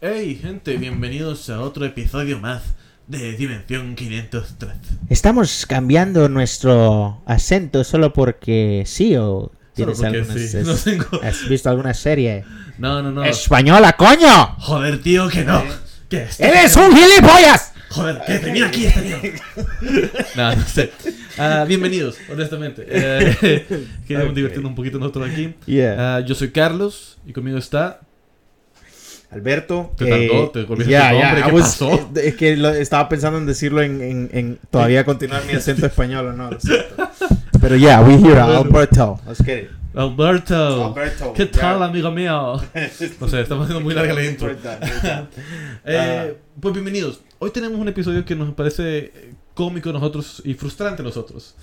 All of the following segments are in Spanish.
Hey gente, bienvenidos a otro episodio más de Dimensión 503. Estamos cambiando nuestro acento solo porque sí o Solo tienes porque alguna sí, es- no tengo- has visto alguna serie No, no, no. española, coño. Joder, tío, que no. Que este- Eres un gilipollas. Joder, que te mira aquí este tío. no, no sé. Ah, bienvenidos, honestamente. Eh, queremos Ok. divertirnos un poquito nosotros aquí. Yeah. Ah, yo soy Carlos y conmigo está. Alberto. Te tardó, te olvidaste ya, tu ya, nombre, I ¿qué was- pasó? Es que lo- estaba pensando en decirlo en, en, en todavía continuar mi acento español o no. lo siento. Pero yeah, we here, Alberto. Let's get it. Alberto. Alberto. ¿Qué tal, ya. amigo mío? No sé, estamos haciendo muy larga la intro. Eh, pues bienvenidos. Hoy tenemos un episodio que nos parece eh, cómico a nosotros y frustrante a nosotros.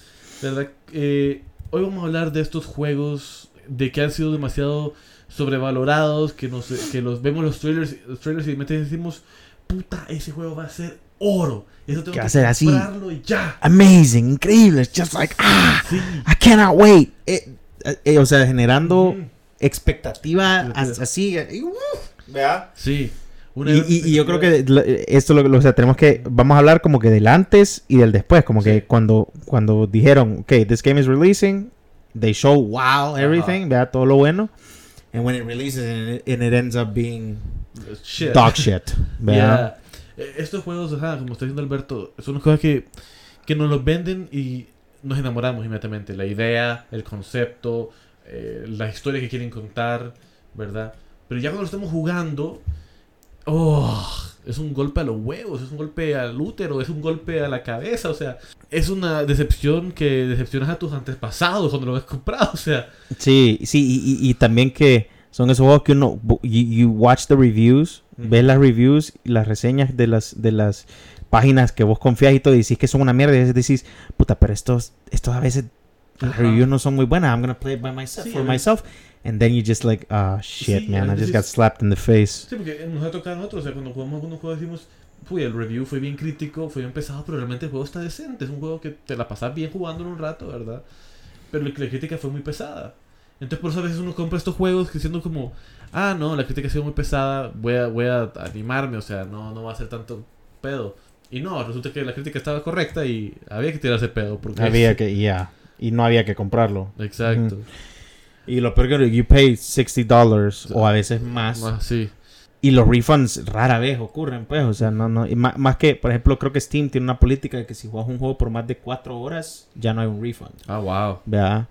¿Verdad? Eh, hoy vamos a hablar de estos juegos de que han sido demasiado sobrevalorados, que, nos, que los vemos los trailers, los trailers y de repente decimos, puta, ese juego va a ser oro. Eso tengo Que que va a ser así. y ya. Amazing, increíble. It's just like, ah, Sí. I cannot wait. Eh, eh, eh, o sea, generando Ujú. expectativa así. y, uf, ¿verdad? Sí. Una Y, y- y yo creo que esto lo, lo- o sea, tenemos que vamos a hablar como que del antes y del después, como Sí. que cuando cuando dijeron, okay, this game is releasing, they show wow everything, vea todo lo bueno, and when it releases and it, and it ends up being Shit. dog shit, ¿verdad? Yeah. Eh, Estos juegos, ajá, como está diciendo Alberto, son cosas que, que nos los venden y nos enamoramos inmediatamente. La idea, el concepto, eh, la historia que quieren contar, ¿verdad? Pero ya cuando lo estamos jugando, oh, es un golpe a los huevos, es un golpe al útero, es un golpe a la cabeza, o sea, es una decepción que decepcionas a tus antepasados cuando lo has comprado, o sea, Sí, sí, y, y- y también que son esos juegos que uno you, you watch the reviews, Ujú. ves las reviews y las reseñas de las de las páginas que vos confías y todo y decís que son una mierda y a veces decís, puta, pero estos estos a veces las reviews no son muy buenas. I'm gonna play it by myself Sí, for myself. And then you just like, ah, shit, Sí, man, I just got slapped in the face. Sí, porque nos ha tocado a nosotros, o sea, cuando jugamos algunos juegos decimos, uy, el review fue bien crítico, fue bien pesado, pero realmente el juego está decente, es un juego que te la pasas bien jugando en un rato, ¿verdad? Pero la crítica fue muy pesada. Entonces por eso a veces uno compra estos juegos diciendo como, ah, no, la crítica ha sido muy pesada, voy a, voy a animarme, o sea, no, no va a ser tanto pedo. Y no, resulta que la crítica estaba correcta y había que tirarse pedo. Porque Había que, yeah, y no había que comprarlo. Exacto. Y lo peor que you pay 60 dollars o a veces más. Sí. Y los refunds rara vez ocurren, pues, o sea, no, no, y más, que, por ejemplo, creo que Steam tiene una política de que si juegas un juego por más de 4 horas, ya no hay un refund, Ah, wow. ¿verdad?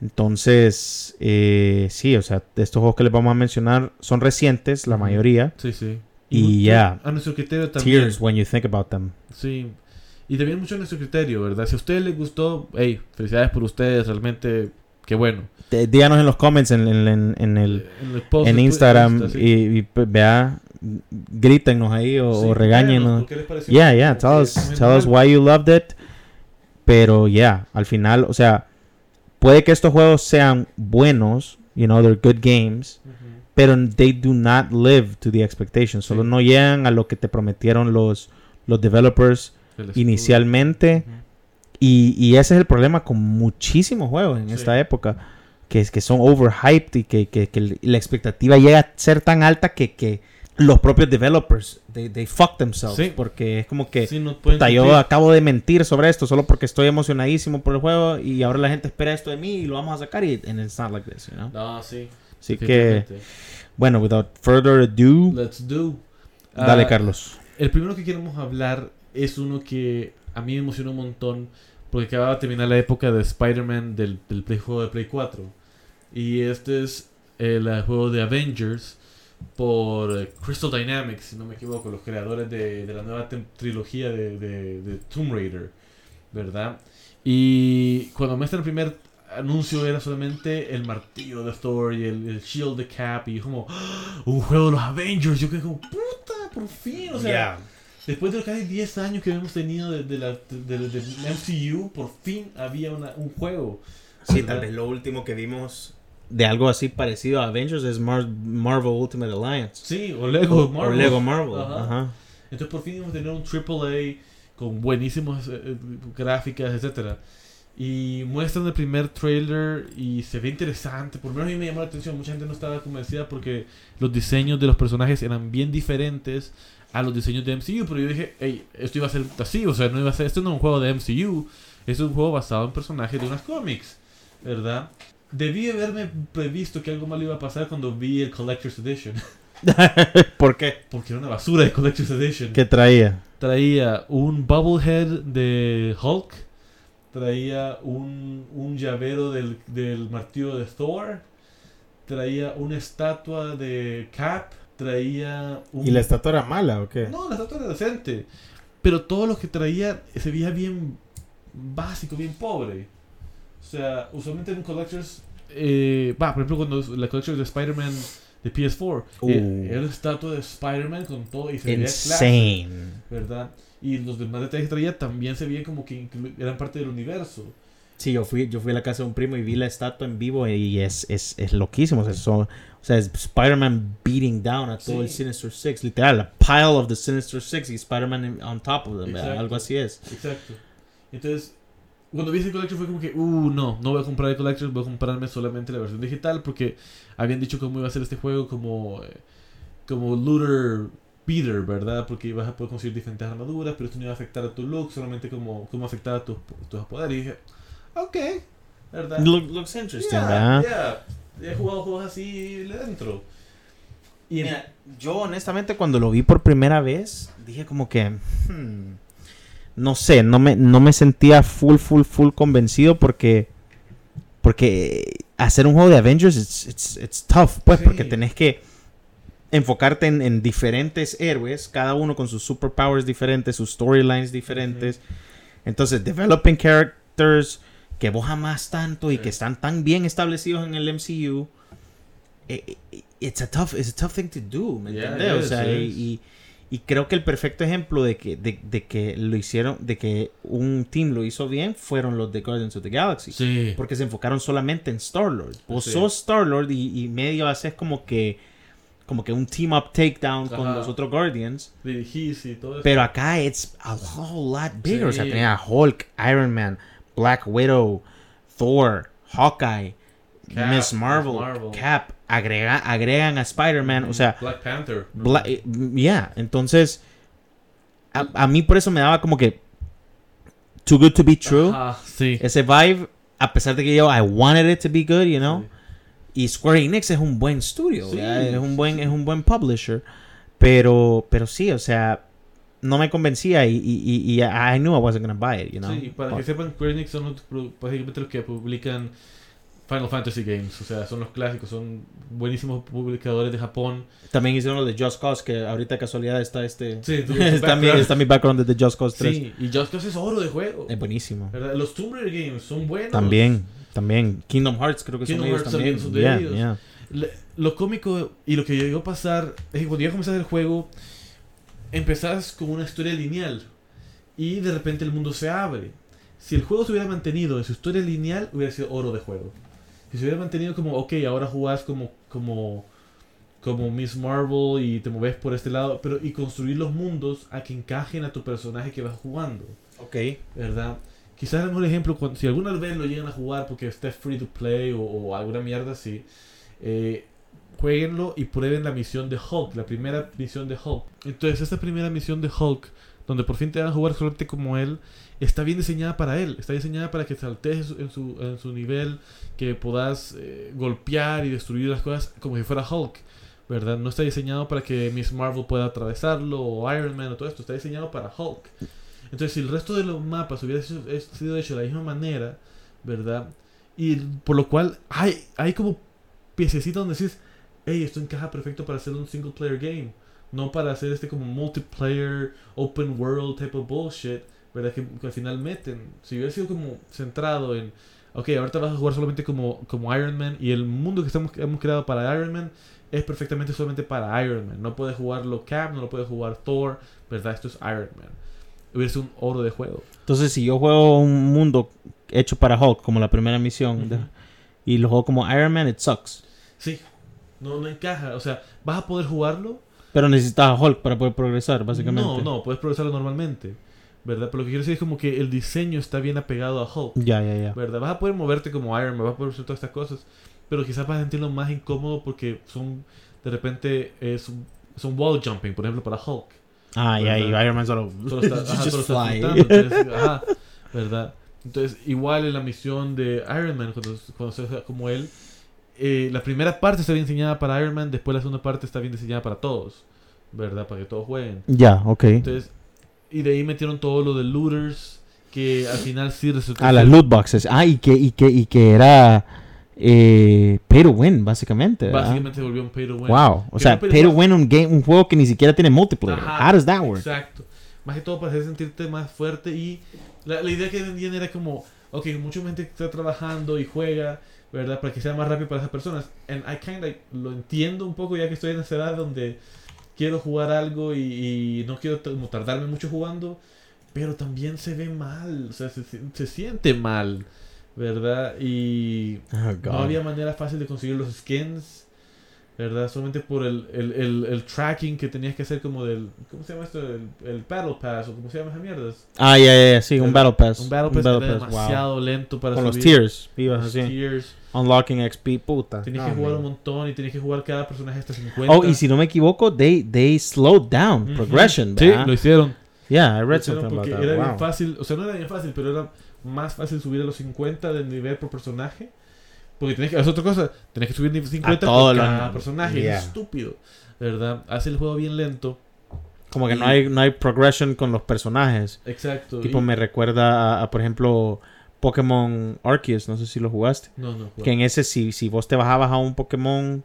Entonces, eh, sí, o sea, estos juegos que les vamos a mencionar son recientes, la mayoría. Sí, sí. Y ya. A nuestro criterio también. Tears when you think about them. Sí. Y también mucho a nuestro criterio, ¿verdad? Si a ustedes les gustó, hey, felicidades por ustedes, realmente, qué bueno. Te- Díganos en los comments en, en- en- en el, En, el post en Instagram Insta, sí. y, y, pues, vea, grítenos ahí o, Sí, o regáñenos. Yeah, yeah, tell us, tell us why you loved it. Pero yeah, al final, o sea, puede que estos juegos sean buenos, you know, they're good games, pero they do not live to the expectations. Solo Sí. no llegan a lo que te prometieron los, los developers inicialmente. Y, y ese es el problema con muchísimos juegos en Sí. esta época. Que, que son overhyped y que, que- que la expectativa llega a ser tan alta que, que los propios developers, they, they fuck themselves. Sí. Porque es como que... Sí, no Puta, yo acabo de mentir sobre esto solo porque estoy emocionadísimo por el juego y ahora la gente espera esto de mí y lo vamos a sacar y and it's not like this, you know? No, sí. Así que, bueno, without further ado, Let's do. dale Ah, Carlos. El primero que queremos hablar es uno que a mí me emocionó un montón porque acababa de terminar la época de Spider-Man del, del Play, juego de Play 4. Y este es el juego de Avengers por eh, Crystal Dynamics, si no me equivoco, los creadores de, de la nueva trilogía de, de- Tomb Raider, ¿verdad? Y cuando muestran el primer anuncio era solamente el martillo de Thor y el, el shield de Cap y como ¡Ah! un juego de los Avengers, yo quedé como puta, por fin, o sea, Después de los casi 10 años que hemos tenido de, de la, de, de- del MCU, por fin había una- un juego. Sí, ¿verdad? tal vez lo último que vimos de algo así parecido a Avengers es Mar- Marvel Ultimate Alliance. Sí, o Lego O Marvel. Lego Marvel. Ajá. Ajá. Entonces por fin a tener un AAA con buenísimas eh, eh, gráficas, etcétera. Y muestran el primer trailer y se ve interesante. Por lo menos a mí me llamó la atención. Mucha gente no estaba convencida porque los diseños de los personajes eran bien diferentes a los diseños de MCU. Pero yo dije, hey, esto iba a ser así. O sea, no iba a ser, esto no es un juego de MCU. Es un juego basado en personajes de unas cómics. ¿Verdad? Debí haberme previsto que algo malo iba a pasar cuando vi el Collector's Edition. ¿Por qué? Porque era una basura de Collector's Edition. ¿Qué traía? Traía un Bubblehead de Hulk. Traía un, un llavero del, del martillo de Thor. Traía una estatua de Cap. Traía un... ¿Y la estatua era mala o qué? No, la estatua era decente. Pero todo lo que traía se veía bien básico, bien pobre. O sea, usualmente en Collectors... Eh, va, por ejemplo, cuando la Collectors de Spider-Man de PS4. Uh. eh, Era la estatua de Spider-Man con todo y se veía clase, Insane. ¿verdad? Y los demás detalles que traía también se veían como que eran parte del universo. Sí, yo fui, yo fui a la casa de un primo y vi la estatua en vivo y es, es, es loquísimo. O sea, son- sea, es Spider-Man beating down a todo Sí. el Sinister Six. Literal, a pile of the Sinister Six y Spider-Man on top of them. Algo así es. Exacto. Entonces, cuando vi ese Collector fue como que, uh, no, no voy a comprar el Collector, voy a comprarme solamente la versión digital porque habían dicho cómo iba a ser este juego como, eh, como looter beater, ¿verdad? Porque ibas a poder conseguir diferentes armaduras, pero esto no iba a afectar a tu look, solamente como, como afectaba a tus, tus poderes. Y dije, ok, ¿verdad? Look- looks interesting, Yeah, ¿verdad? yeah. He jugado juegos así le dentro. Y yo honestamente cuando lo vi por primera vez, dije como que... hmm, no sé, no me, no me sentía full, full, full convencido porque... Porque hacer un juego de Avengers, it's, it's, it's tough, pues, Sí. porque tenés que enfocarte en, en diferentes héroes, cada uno con sus superpowers diferentes, sus storylines diferentes. Entonces, developing characters que vos amás tanto y Sí. que están tan bien establecidos en el MCU, eh, eh, it's a tough, it's a tough thing to do, ¿me Yeah, entendés? it O sea, y, y- creo que el perfecto ejemplo de que, de, de que lo hicieron, de que un team lo hizo bien, fueron los de Guardians of the Galaxy. sí. Porque se enfocaron solamente en Star-Lord. Vos Sí. sos Star-Lord y, y medio haces como que como que un team up takedown con los otros Guardians. dirigís y todo eso. Pero acá it's a whole lot bigger. O sea, Sí. tenía Hulk, Iron Man, Black Widow, Thor, Hawkeye, Cap, Miss Marvel. Cap. Agrega, agregan a Spider-Man. O sea, Black Panther. Bla- eh, yeah, entonces a, a mí por eso me daba como que too good to be true. Sí. Ese vibe, a pesar de que yo I wanted it to be good, you know. Y Square Enix es un buen estudio, es un buen es un buen publisher, pero pero sí, o sea, no me convencía y, y, y- I knew I wasn't gonna buy it, you know. Sí, para que sepan, Square Enix son los, básicamente los que publican Final Fantasy Games. O sea, son los clásicos, son buenísimos publicadores de Japón. También hicieron lo de Just Cause que ahorita casualidad está este Sí, tu está, mi, está mi background de The Just Cause 3. Sí, y Just Cause es oro de juego. Es buenísimo. ¿verdad? Los Tomb Raider Games son buenos. También, también Kingdom Hearts creo que Kingdom son ellos Hearts también. también son de Yeah, ellos. yeah. Le- Lo cómico y lo que llegó a pasar es que cuando ya comenzás el juego, empezás con una historia lineal y de repente el mundo se abre. Si el juego se hubiera mantenido en su historia lineal, hubiera sido oro de juego. Si se hubiera mantenido como, ok, ahora jugás como, como, como Miss Marvel y te moves por este lado, pero y construir los mundos a que encajen a tu personaje que vas jugando. Ok. ¿verdad? Quizás el mejor ejemplo, cuando, si alguna vez lo llegan a jugar porque está free to play o, o alguna mierda así, eh, jueguenlo y prueben la misión de Hulk, la primera misión de Hulk. Entonces, esta primera misión de Hulk, donde por fin te van a jugar solamente como él, está bien diseñada para él, está diseñada para que saltes en su, en su, nivel, que puedas eh, golpear y destruir las cosas como si fuera Hulk. ¿Verdad? No está diseñado para que Miss Marvel pueda atravesarlo o Iron Man o todo esto. Está diseñado para Hulk. Entonces, si el resto de los mapas hubiera sido hecho de la misma manera, ¿verdad? Y por lo cual hay, hay como piececitas donde decís, hey, esto encaja perfecto para hacer un single player game, no para hacer este como multiplayer, open world type of bullshit, ¿verdad? Que, que al final meten. Si hubiera sido como centrado en, ok, ahorita vas a jugar solamente como, como Iron Man y el mundo que estamos, hemos creado para Iron Man es perfectamente solamente para Iron Man. No puede jugarlo Cap, no lo puede jugar Thor, ¿verdad? Esto es Iron Man. Hubiera sido un oro de juego. Entonces, si yo juego un mundo hecho para Hulk, como la primera misión, de- y lo juego como Iron Man, it sucks. Sí, no, no encaja. O sea, vas a poder jugarlo. Pero necesitas a Hulk para poder progresar, básicamente. No, no, puedes progresarlo normalmente. ¿verdad? Pero lo que quiero decir es como que el diseño está bien apegado a Hulk, Ya, ya, ya. ¿verdad? Vas a poder moverte como Iron Man, vas a poder hacer todas estas cosas, pero quizás vas a sentirlo más incómodo porque son, de repente, es un- son wall jumping, por ejemplo, para Hulk. Ah, ya, y. Iron Man solo. Solo está, ajá, solo está entonces, ajá, ¿verdad? Entonces, igual en la misión de Iron Man, cuando, cuando se hace como él, eh, la primera parte está bien diseñada para Iron Man, después la segunda parte está bien diseñada para todos, ¿verdad? Para que todos jueguen. Ya, ok. Entonces, y de ahí metieron todo lo de looters, que al final sí resultó Ah, las loot boxes. Ah, y que, y que, y que era eh, pay to win, básicamente. ¿verdad? Básicamente se volvió un pay to win. Wow. O Que sea, pay to win un game, un juego que ni siquiera tiene multiplayer. Ajá, How does that work? Exacto. Más que todo para hacer sentirte más fuerte y la, la idea que vendían era como, ok, mucha gente está trabajando y juega, ¿verdad? Para que sea más rápido para esas personas. And I kind of lo entiendo un poco ya que estoy en esa edad donde quiero jugar algo y, y no quiero tardarme mucho jugando, pero también se ve mal, o sea, se, se- se siente mal, ¿verdad? Y Oh, no había manera fácil de conseguir los skins, ¿verdad? Solamente por el, el, el, el tracking que tenías que hacer como del... ¿Cómo se llama esto? El, el Battle Pass o cómo se llama esas mierdas. Ah, ya, ya, ya, sí, un El- Battle Pass. Un Battle Pass era wow. demasiado lento para Con los subir. tiers, ibas Los así. tiers. Unlocking XP, puta. Tenías No, que jugar man. un montón y tenías que jugar cada personaje hasta 50. Oh, y si no me equivoco, they, they slowed down Ujú. progression, Sí, ¿verdad? lo hicieron. Yeah, I Lo read hicieron something about that. era bien Wow. fácil, o sea, no era bien fácil, pero era más fácil subir a los 50 de nivel por personaje. Porque tenías que, es otra cosa, tenías que subir nivel 50 todo por cada personaje. Yeah. Es estúpido, ¿verdad? Hace el juego bien lento. Como que y- no hay, no hay progression con los personajes. Exacto. Tipo, y- me recuerda a, a, por ejemplo, Pokémon Arceus. No sé si lo jugaste. No, no. Que en ese, si, si vos te bajabas a un Pokémon,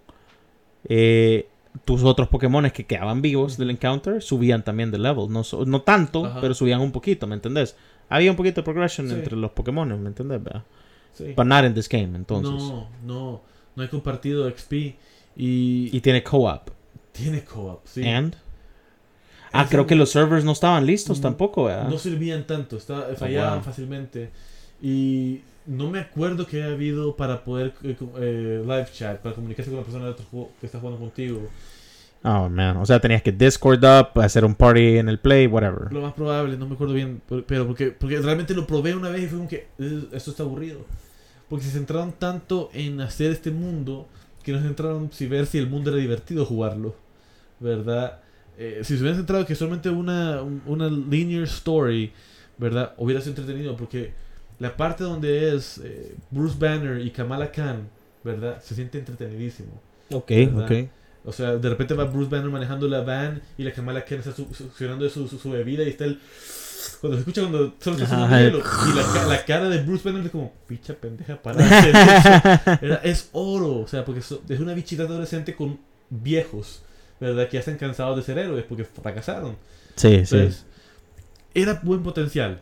eh, tus otros Pokémon que quedaban vivos del encounter subían también de level. No, so- no tanto, Ajá. pero subían un poquito, ¿me entendés? Había un poquito de progression Sí. entre los Pokémon, ¿me entendés? ¿verdad? Sí. But not in this game, entonces. No, no. No hay compartido XP. Y, Y tiene co-op. tiene co-op, sí. And. Ah, creo que no- los servers no estaban listos Mm, tampoco, ¿verdad? No servían tanto, estaba- fallaban wow. fácilmente. Y no me acuerdo que haya habido para poder eh, eh, live chat, para comunicarse con la persona de otro juego que está jugando contigo. Oh, man. O sea, tenías que Discord up, hacer un party en el play, whatever. Lo más probable, no me acuerdo bien, pero- porque, porque realmente lo probé una vez y fue como que "Eh, esto está aburrido. Porque se centraron tanto en hacer este mundo que no se centraron si ver si el mundo era divertido jugarlo, ¿verdad? Eh, si se hubieran centrado que solamente una, un- una linear story, ¿verdad? Hubiera sido entretenido porque la parte donde es eh, Bruce Banner y Kamala Khan, ¿verdad? Se siente entretenidísimo. Ok, ¿Verdad? ok. O sea, de repente va Bruce Banner manejando la van y la Kamala Khan está su- succionando de su, su, su bebida y está el... Cuando se escucha cuando solo está haciendo hielo y la, la cara de Bruce Banner es como, picha pendeja, para de hacer eso". Era- es oro, o sea, porque so- es una bichita adolescente con viejos, ¿verdad? Que ya están cansados de ser héroes porque fracasaron. Sí, sí. Era buen potencial.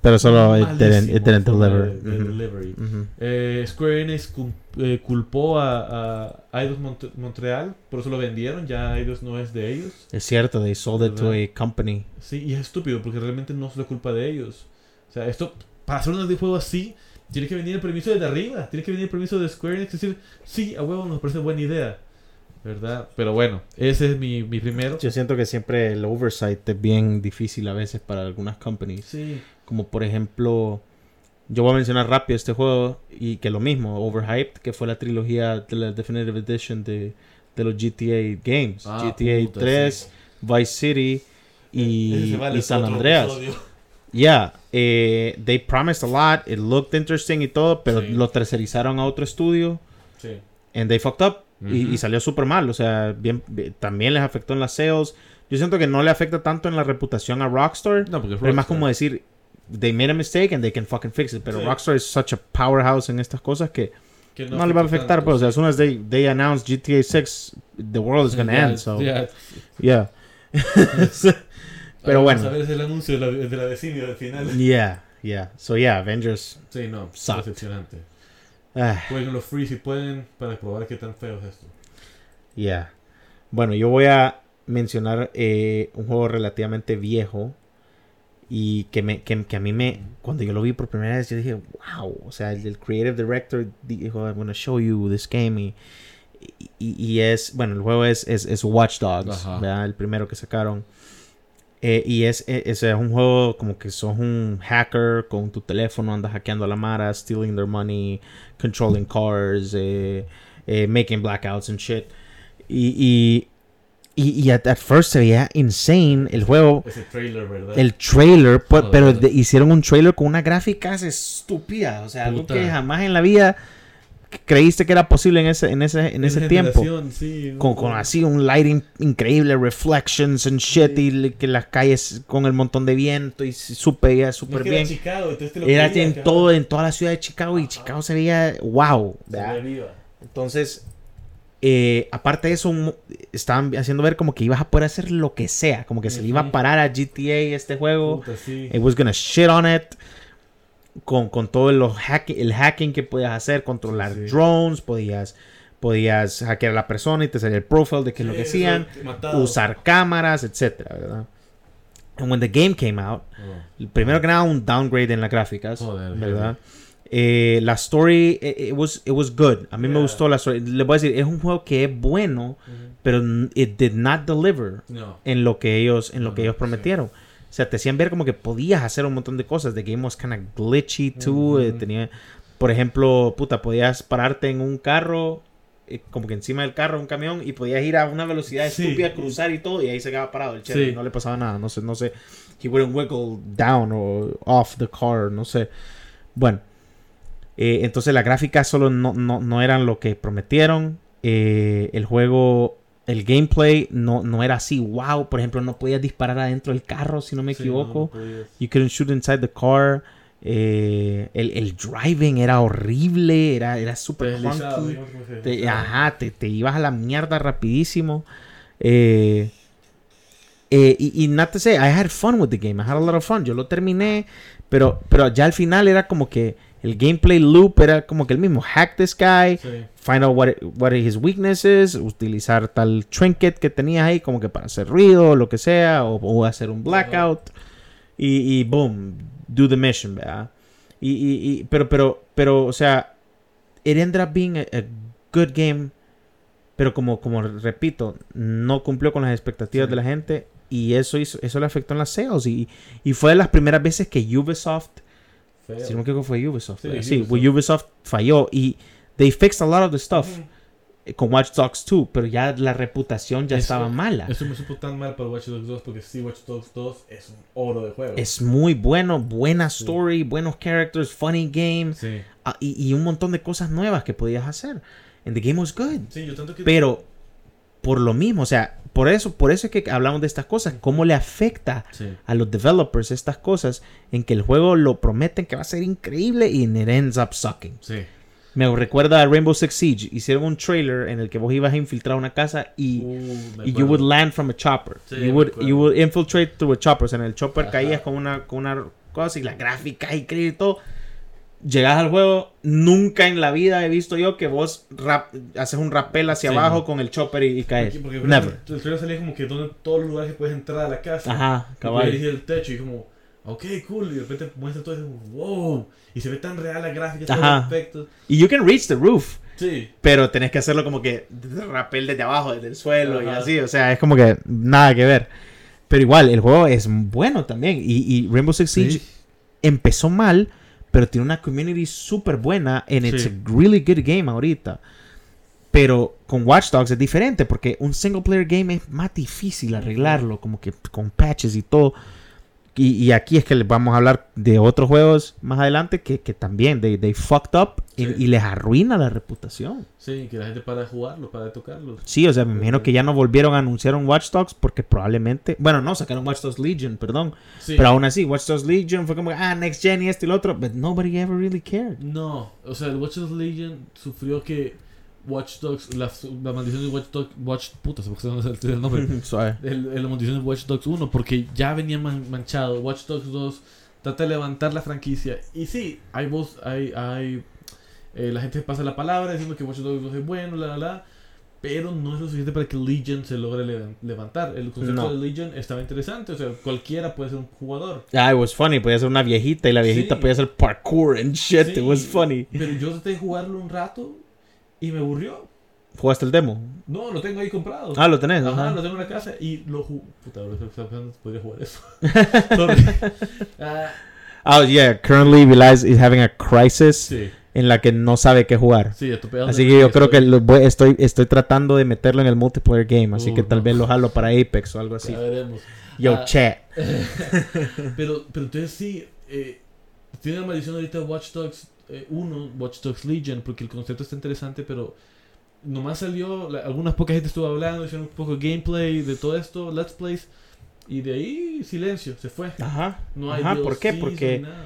Pero solo it Malísimo didn't, it didn't forma deliver. de- de delivery. Eh, Square Enix cul- eh, culpó a, a Eidos Mont- Montreal, por eso lo vendieron, ya Eidos no es de ellos. Es cierto, they sold it to a company. Sí, y es estúpido porque realmente no es la culpa de ellos. O sea, esto, para hacer un juego así, tiene que venir el permiso desde arriba, tiene que venir el permiso de Square Enix, decir, sí, a huevo nos parece buena idea. ¿Verdad? Pero bueno, ese es mi, mi primero. Yo siento que siempre el oversight es bien difícil a veces para algunas companies. Sí, Como por ejemplo, yo voy a mencionar rápido este juego y que lo mismo, Overhyped, que fue la trilogía de la Definitive Edition de, de los GTA Games. Ah, GTA puta, 3, Vice City y, vale y San Andreas. Yeah, eh, they promised a lot, it looked interesting y todo, pero Sí. lo tercerizaron a otro estudio Sí. and they fucked up y, Ujú. y salió súper mal, o sea, bien, bien- también les afectó en las sales. Yo siento que no le afecta tanto en la reputación a Rockstar, No, porque es es más Rockstar. como decir, they made a mistake and they can fucking fix it, pero Sí. Rockstar es such a powerhouse en estas cosas que Que no, le va a afectar, pues, o sea, as soon as they, they announce GTA 6, the world is gonna Ya, end, so, ya. yeah. Pero bueno. Vamos a ver el anuncio de la, de la vecina al final. Yeah, yeah, so yeah, Avengers, Sí, no, decepcionante. Ah, Jueguen los free si pueden para probar qué tan feo es esto. Yeah. Bueno, yo voy a mencionar eh, un juego relativamente viejo y que, me, que, que a mí me, cuando yo lo vi por primera vez, yo dije, wow, o sea, el, el creative director dijo, I'm gonna show you this game y, y, y es, bueno, el juego es, es, es Watch Dogs, Ajá. ¿verdad? el primero que sacaron. Eh, y es, eh, es, es un juego como que sos un hacker con tu teléfono, andas hackeando a la Mara, stealing their money, controlling cars, eh, eh, making blackouts and shit. Y, y, y, y at, at first se veía insane el juego. Ese trailer, ¿verdad? El trailer, pu- Joder. pero de- hicieron un trailer con una gráfica estúpida. O sea, algo Puta. que jamás en la vida creíste que era posible en ese, en ese, en ese tiempo. Sí, Con, con así un lighting increíble, reflections and shit, Sí. y que las calles con el montón de viento y veía No súper que era bien. Chicago, te lo Era en todo, en toda la ciudad de Chicago y Chicago se veía wow. Se. Entonces, eh, aparte de eso, un- estaban haciendo ver como que ibas a poder hacer lo que sea, como que se le iba a parar a GTA este juego. Puta, sí. It was gonna shit on it. Con, con todo los hack- el hacking que podías hacer, controlar Sí. drones, podías, podías hackear a la persona y te salía el profile de qué es lo que hacían, usar cámaras, etcétera, ¿verdad? And when the game came out, Oh. primero que nada un downgrade en las gráficas, Joder, ¿verdad? Eh, la story, eh, it was, it was good. A mí me Yeah. gustó la story. Le voy a decir, es un juego que es bueno, Ujú. pero n- it did not deliver No. en lo que ellos en lo que Ajá, ellos sí. O sea, te hacían ver como que podías hacer un montón de cosas. The game was kind of glitchy too. Eh, tenía, por ejemplo, puta, podías pararte en un carro, eh, como que encima del carro, un camión, y podías ir a una velocidad Sí. estúpida, cruzar y todo, y ahí se quedaba parado el chero Sí. no le pasaba nada. No sé, no sé. He wouldn't wiggle down o off the car, no sé. Bueno, eh, entonces las gráficas solo no, no, no eran lo que prometieron. Eh, el juego, el gameplay no, no era así. Wow, por ejemplo, no podías disparar adentro del carro, si no me Sí, equivoco. no, no podías. You couldn't shoot inside the car. Eh, el, el driving era horrible, era, era súper se Te- ajá, te, te ibas a la mierda rapidísimo. Eh, eh, y, y not to say, I had fun with the game. I had a lot of fun. Yo lo terminé, pero, pero ya al final era como que el gameplay loop era como que el mismo. Hack this guy, Sí. find out what, what are his weaknesses, utilizar tal trinket que tenías ahí como que para hacer ruido o lo que sea, o, o hacer un blackout. Y, y boom, do the mission, ¿verdad? Y, y, y- pero, pero, pero, o sea, it ended up being a, a good game, pero como, como repito, no cumplió con las expectativas Sí. de la gente y eso hizo, eso le afectó en las sales y, y fue de las primeras veces que Ubisoft, Feo. si no me equivoco fue Ubisoft, Sí, sí, Ubisoft. Ubisoft falló y they fixed a lot of the stuff Ujú. eh, con Watch Dogs 2, pero ya la reputación ya Eso- estaba mala. Eso me supo tan mal para Watch Dogs 2 porque sí, Watch Dogs 2 es un oro de juego. Es muy bueno, buena Sí. story, buenos characters, funny game Sí. ah, y, y un montón de cosas nuevas que podías hacer. And the game was good. Sí, yo tanto que... Pero por lo mismo, o sea, por eso, por eso es que hablamos de estas cosas, cómo le afecta Sí. a los developers estas cosas en que el juego lo prometen que va a ser increíble y it ends up sucking. Sí. Me recuerda a Rainbow Six Siege, hicieron un trailer en el que vos ibas a infiltrar una casa y Uh, y you would land from a chopper. Sí, you would you would infiltrate through a chopper. O sea, en el chopper Ajá. caías con una con una cosa y la gráfica y todo. Llegas al juego, nunca en la vida he visto yo que vos rap- haces un rappel hacia Sí, abajo con el chopper y, y caes. Porque, porque Never. El trailer salía como que donde todos los lugares que puedes entrar a la casa. Ajá, Y cabal. elegir el techo y como, ok, cool. Y de repente muestra todo y como, wow. Y se ve tan real la gráfica, todos Ajá. los efectos. Y you can reach the roof, Sí. pero tenés que hacerlo como que de rappel desde abajo, desde el suelo y Ajá. así. O sea, es como que nada que ver. Pero igual, el juego es bueno también. Y, y Rainbow Six Siege Sí. empezó mal, pero tiene una community súper buena and it's Sí. a really good game ahorita. Pero con Watch Dogs es diferente porque un single player game es más difícil arreglarlo, como que con patches y todo. Y, y aquí es que les vamos a hablar de otros juegos más adelante que, que también they, they fucked up y, Sí. y les arruina la reputación. Sí, que la gente para de jugarlo, para de tocarlo. Sí, o sea, me imagino que ya no volvieron a anunciar un Watch Dogs porque probablemente, bueno, no, sacaron Watch Dogs Legion, perdón. Sí. Pero aún así, Watch Dogs Legion fue como, ah, Next Gen y esto y lo otro, but nobody ever really cared. No, o sea, el Watch Dogs Legion sufrió que Watch Dogs, la, la maldición de Watch Dogs, Watch, puta, se me el, el nombre. El, el- la maldición de Watch Dogs 1, porque ya venía man- manchado. Watch Dogs 2 trata de levantar la franquicia. Y sí, hay voz, hay, hay eh, la gente pasa la palabra diciendo que Watch Dogs 2 es bueno, la, la, la. Pero no es lo suficiente para que Legion se logre le- levantar. El concepto No. de Legion estaba interesante, o sea, cualquiera puede ser un jugador. Ah, it was funny. Podía ser una viejita y la viejita Sí. podía hacer parkour and shit. Sí, It was funny. Pero yo traté de jugarlo un rato y me aburrió. ¿Jugaste el demo? No, lo tengo ahí comprado. Ah, lo tenés. Ajá, Ajá. lo tengo en la casa y lo jugué. Puta, pensando, podría jugar eso. Sorry. Ah, Oh, yeah. Currently, Vilaz is having a crisis sí, en la que no sabe qué jugar. sí, Así que yo creo que lo voy- estoy, estoy tratando de meterlo en el multiplayer game. Así Uh, que tal no. vez lo jalo para Apex o algo así. Ya veremos. Yo, Ah, chat. Pero, pero entonces sí, eh, tiene la maldición ahorita Watch Dogs eh, 1, Watch Dogs Legion, porque el concepto está interesante, pero nomás salió, la- algunas pocas gente estuvo hablando, hicieron un poco de gameplay de todo esto, Let's Plays, y de ahí silencio, se fue. Ajá. No hay Ajá, ¿por qué? DLCs, no hay Porque, nada.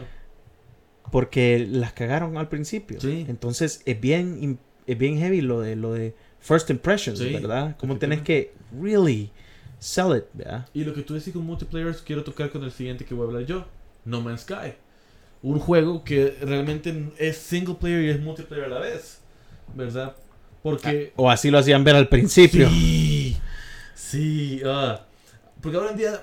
porque las cagaron al principio. Sí. Entonces es bien, es bien heavy lo de, lo de first impressions, Sí, ¿verdad? Como tenés que really sell it, ¿verdad? Y lo que tú decís con multiplayer quiero tocar con el siguiente que voy a hablar yo, No Man's Sky. Un juego que realmente es single player y es multiplayer a la vez, ¿verdad? Porque... O así lo hacían ver al principio. Sí, sí. ah. porque ahora en día,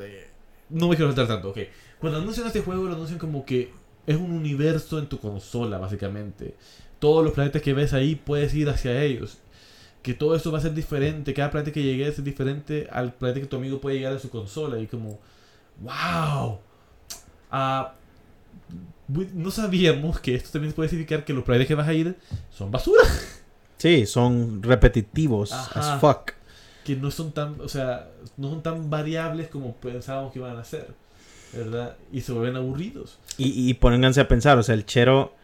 eh, no me quiero saltar tanto, ok. Cuando anuncian este juego, lo anuncian como que es un universo en tu consola, básicamente. Todos los planetas que ves ahí puedes ir hacia ellos. Que todo esto va a ser diferente. Cada planeta que llegues es diferente al planeta que tu amigo puede llegar a su consola. Y como, wow. Ah, bu- no sabíamos que esto también puede significar que los planetas que vas a ir son basura. Sí, son repetitivos Ajá. as fuck. que no son tan, o sea, no son tan variables como pensábamos que iban a ser, ¿verdad? Y se vuelven aburridos. Y, y pónganse a pensar, o sea, el chero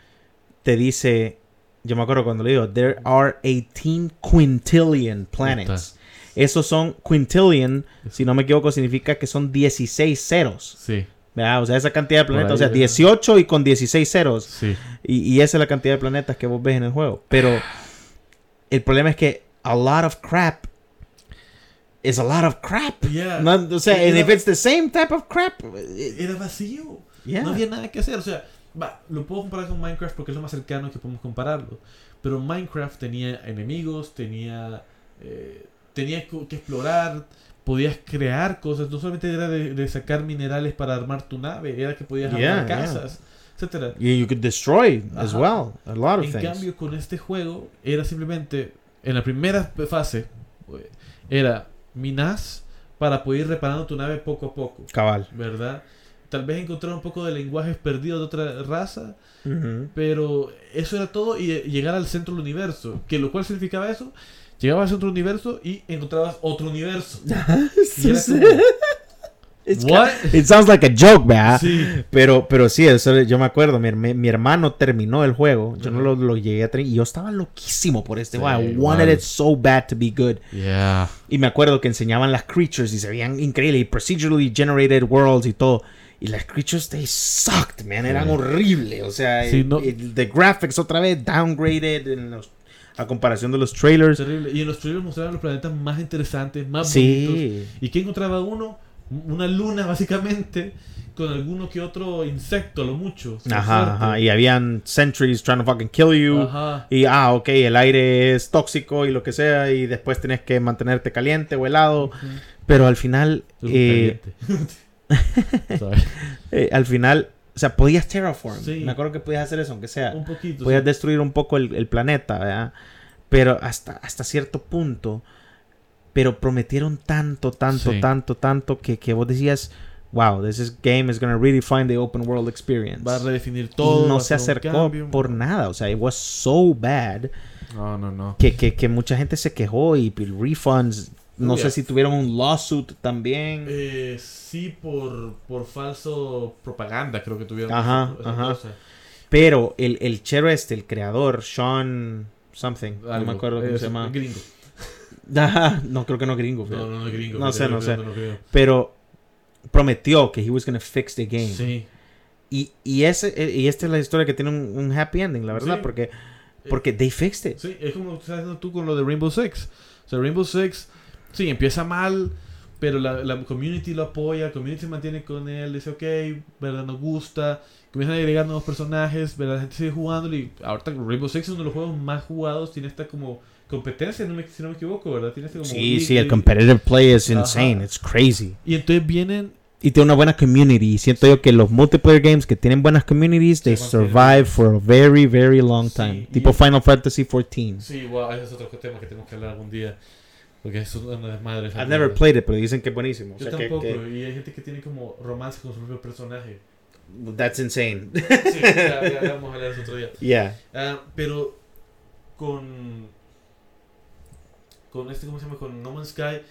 te dice, yo me acuerdo cuando le digo, there are 18 quintillion planets. Esos son quintillion, si no me equivoco, significa que son 16 ceros. Sí, ¿verdad? O sea, esa cantidad de planetas, ahí, o sea, ¿verdad? 18 y con 16 ceros. sí. Y, y esa es la cantidad de planetas que vos ves en el juego. Pero el problema es que a lot of crap is a lot of crap. Yeah. No, o sea, and if it's the same type of crap, it- Era vacío. yeah. No había nada que hacer. O sea, va, lo puedo comparar con Minecraft porque es lo más cercano que podemos compararlo. Pero Minecraft tenía enemigos, tenía, eh, tenía que explorar, podías crear cosas. No solamente era de, de sacar minerales para armar tu nave, era que podías Yeah, armar yeah. casas, etcétera. Y you could destroy as Ajá. well a lot of En things. cambio, con este juego, era simplemente, en la primera fase, era minas para poder ir reparando tu nave poco a poco, Cabal. ¿verdad? Tal vez encontrar un poco de lenguajes perdidos de otra raza, Ujú. pero eso era todo y llegar al centro del universo. Que lo cual significaba eso, llegabas centro del universo y encontrabas otro universo. Y era como, ¿What? It sounds like a joke, ¿verdad? Sí. Pero, pero sí, eso yo me acuerdo. Mi, herme- mi hermano terminó el juego. Yo no Ujú. lo, lo llegué a terminar. Y yo estaba loquísimo por este Sí, juego. I wanted it so bad to be good. Yeah. Y me acuerdo que enseñaban las creatures y se veían increíbles. Y procedurally generated worlds y todo. Y las creatures, they sucked, man. Eran Sí. horribles. O sea, Sí, no- the graphics otra vez downgraded en los- a comparación de los trailers. Terrible. Y en los trailers mostraban los planetas más interesantes, más bonitos. Sí. ¿Y qué encontraba uno? Una luna, básicamente, con alguno que otro insecto, a lo mucho. Ajá, ajá. Y habían sentries trying to fucking kill you. Ajá. Y, ah, ok, el aire es tóxico y lo que sea. Y después tenés que mantenerte caliente o helado. Pero al final, eh, eh, al final, o sea, podías terraform. Sí. Me acuerdo que podías hacer eso, aunque sea. Un poquito. Podías sí. destruir un poco el, el planeta, ¿verdad? Pero hasta, hasta cierto punto. Pero prometieron tanto, tanto, Sí. tanto, tanto que, que vos decías, wow, this is game is gonna redefine the open world experience. Va a redefinir todo. no se acercó por nada. O sea, it was so bad No, no, no. que, que, que mucha gente se quejó y refunds. No sé si tuvieron un lawsuit también. Eh, sí, por, por falso propaganda, creo que tuvieron. Ajá, esa ajá. cosa. Pero el, el chero este, el creador, Sean something, no me acuerdo cómo se llama. Gringo. Ajá, no creo que no gringo. No, no, no gringo. No sé, no sé. no. Pero prometió que he was gonna fix the game. Sí. Y, y, ese, eh, y esta es la historia que tiene un, un happy ending, la verdad, Sí. porque, porque they fixed it. Sí, es como estás haciendo tú con lo de Rainbow Six. O sea, Rainbow Six, sí, empieza mal, pero la, la community lo apoya, la community se mantiene con él, dice, ok, ¿verdad? Nos gusta, comienzan a agregar nuevos personajes, ¿verdad? La gente sigue jugándolo y ahorita Rainbow Six es uno de los juegos más jugados, tiene esta como competencia, no me- si no me equivoco, ¿verdad? Tiene este como Sí, sí, el competitive play Ajá. insane. It's crazy. Y entonces vienen Y tiene una buena community. Siento yo que los multiplayer games que tienen buenas communities, they survive for a very, very long Sí, time. y- Tipo Final Fantasy XIV. Sí, wow, ese es otro tema que tenemos que hablar algún día. Porque eso es una desmadre. I've never played it, pero dicen que es buenísimo. O Yo sea, que- tampoco, que- y hay gente que tiene como romance con su propio personaje. that's insane. Sí, ya, ya, ya vamos a hablar eso otro día. yeah. Ah, pero con. Con este, ¿cómo se llama? Con No Man's Sky,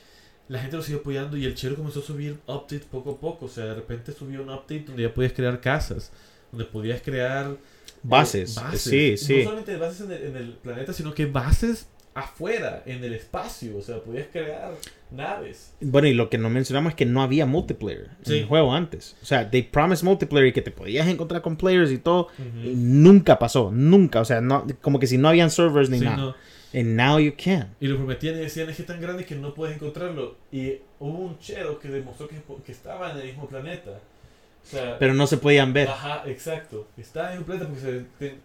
la gente lo siguió apoyando y el chero comenzó a subir updates poco a poco. O sea, de repente subió un update donde ya podías crear casas, donde podías crear. eh, Bases. Sí, sí. No solamente bases en el, en el planeta, sino que bases afuera, en el espacio. O sea, podías crear naves. Bueno, y lo que no mencionamos es que no había multiplayer Sí. en el juego antes. O sea, they promised multiplayer y que te podías encontrar con players y todo. Y nunca pasó, nunca. O sea, no, como que si no habían servers ni Sí, nada. no. And now you can. Y lo prometían y decían es que es tan grande que no puedes encontrarlo. Y hubo un chero que demostró que, que estaba en el mismo planeta. O sea, Pero no se podían ver. Ajá, exacto. Estaba en un planeta porque, se- te-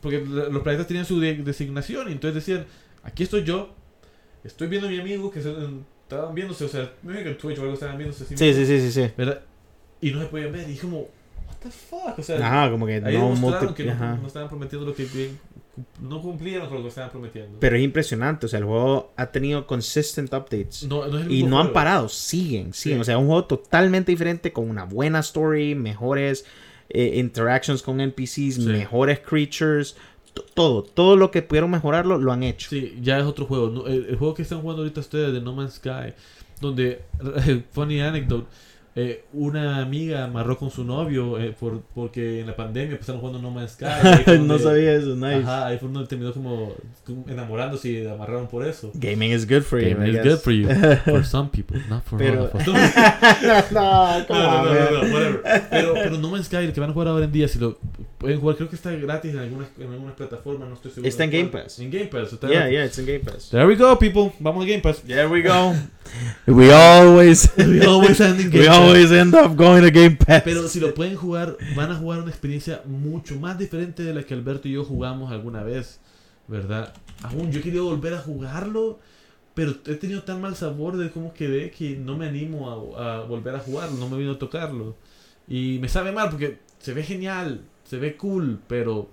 porque los planetas tenían su de- designación y entonces decían, aquí estoy yo, estoy viendo a mi amigo que se, estaban viéndose, o sea, me imagino que en Twitch o algo estaban viéndose. Sí, sí, sí, sí, sí. ¿verdad? Y no se podían ver y como, what the fuck, o sea, Ajá, como que ahí no demostraron que no, no estaban prometiendo lo que bien- no cumplieron con lo que estaban prometiendo. Pero es impresionante, o sea, el juego ha tenido consistent updates. no, no es el Y no han juego. parado, siguen, siguen. Sí. O sea, es un juego totalmente diferente, con una buena story, mejores eh, interactions con NPCs, Sí. mejores creatures, todo, todo lo que pudieron mejorarlo, lo han hecho. Sí, ya es otro juego. El, el juego que están jugando ahorita ustedes de No Man's Sky, donde, funny anecdote, eh, una amiga amarró con su novio eh, por, porque en la pandemia empezaron jugando No Man's Sky. No sabía eso, nice. Ajá, ahí fue donde terminó como enamorándose y amarraron por eso. Gaming is good for you. Gaming I is guess. good for you. For some people, not for Pero- all of us. no, No, no, no, no, no, whatever. Pero, pero No Man's Sky, el que van a jugar ahora en día, si lo pueden jugar, creo que está gratis en algunas, en algunas plataformas, no estoy seguro. Está en. Game Pass. En Game Pass. está Yeah, gratis. yeah, it's in Game Pass. There we go, people. Vamos a Game Pass. There we go. we always, We always end in Game Pass. Always end up going to Game Pass. Pero si lo pueden jugar, van a jugar una experiencia mucho más diferente de la que Alberto y yo jugamos alguna vez, ¿verdad? Aún yo he querido volver a jugarlo, pero he tenido tan mal sabor de cómo quedé que no me animo a, a volver a jugarlo, no me vino a tocarlo. Y me sabe mal porque se ve genial, se ve cool, pero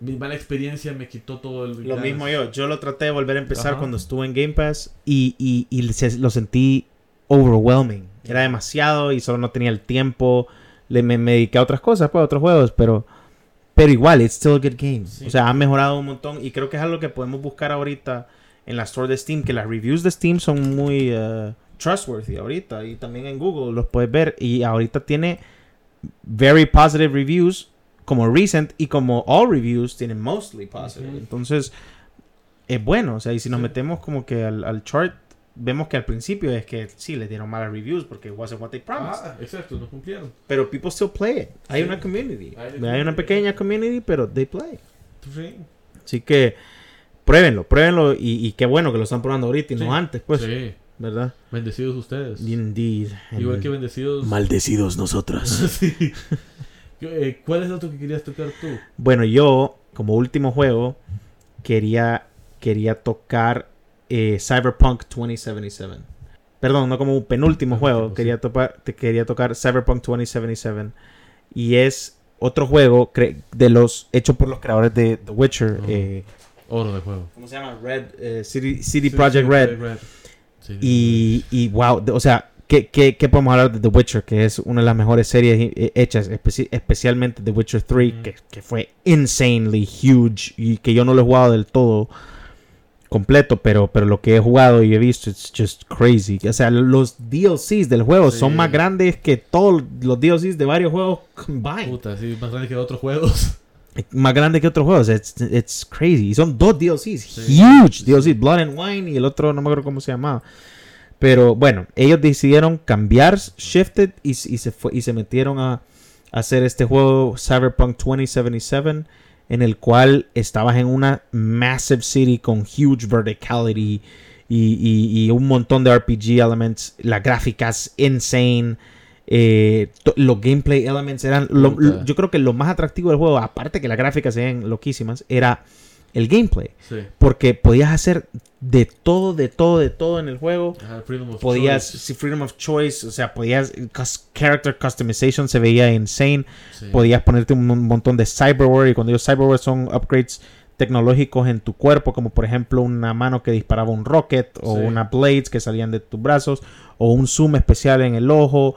mi mala experiencia me quitó todo el... Lo ganas. mismo yo. Yo lo traté de volver a empezar Ajá. cuando estuve en Game Pass y, y, y se- lo sentí overwhelming. Era demasiado y solo no tenía el tiempo. Le, me, me dediqué a otras cosas, pues, a otros juegos, pero, pero igual, it's still a good game. Sí. O sea, ha mejorado un montón y creo que es algo que podemos buscar ahorita en la store de Steam, que las reviews de Steam son muy uh, trustworthy ahorita y también en Google los puedes ver y ahorita tiene very positive reviews como recent y como all reviews tienen mostly positive. Ujú. Entonces, es bueno. O sea, y si nos Sí. metemos como que al, al chart, vemos que al principio es que sí, le dieron malas reviews porque it wasn't what they promised. Ah, exacto, no cumplieron. Pero people still play it. Hay Sí. una community. Hay Hay, una pequeña community, pero they play. Sí. Así que pruébenlo, pruébenlo y, y qué bueno que lo están probando ahorita y Sí. no antes, pues. sí. ¿Verdad? Bendecidos ustedes. Indeed. Igual que bendecidos... Maldecidos nosotros. Sí. Eh, ¿Cuál es el otro que querías tocar tú? Bueno, yo, como último juego, quería, quería tocar eh, Cyberpunk 2077. Perdón, no como un penúltimo juego. Quería, topar, te quería tocar Cyberpunk 2077. Y es otro juego de los hecho por los creadores de The Witcher. Oh. eh, Oro de juego. ¿Cómo se llama? Red, eh, City, City Sí, Project sí, Red. Sí, Y, y wow, de- o sea, ¿qué, qué, qué podemos hablar de The Witcher? Que es una de las mejores series eh, hechas, especi- especialmente The Witcher 3, Ujú. que, que fue insanely huge y que yo no lo he jugado del todo completo, pero, pero lo que he jugado y he visto, it's just crazy. O sea, los DLCs del juego Sí. son más grandes que todos los DLCs de varios juegos combined. Puta, sí, más grande que otros juegos. Más grande que otros juegos, it's, it's crazy. Y son dos DLCs, Sí, huge. DLCs, Blood and Wine y el otro no me acuerdo cómo se llamaba. Pero bueno, ellos decidieron cambiar Shifted y, se fue y se metieron a, a hacer este juego Cyberpunk 2077 en el cual estabas en una massive city con huge verticality y, y- y un montón de RPG elements, las gráficas insane. eh, los gameplay elements eran lo- yo creo que lo más atractivo del juego aparte que las gráficas sean loquísimas era el gameplay Sí. porque podías hacer de todo, de todo, de todo en el juego. Ajá, freedom of Podías, choice. si freedom of choice, o sea, podías, character customization se veía insane. Sí. Podías ponerte un, mon- montón de cyberware, y cuando digo cyberware son upgrades tecnológicos en tu cuerpo, como por ejemplo una mano que disparaba un rocket, o Sí. una blades que salían de tus brazos, o un zoom especial en el ojo.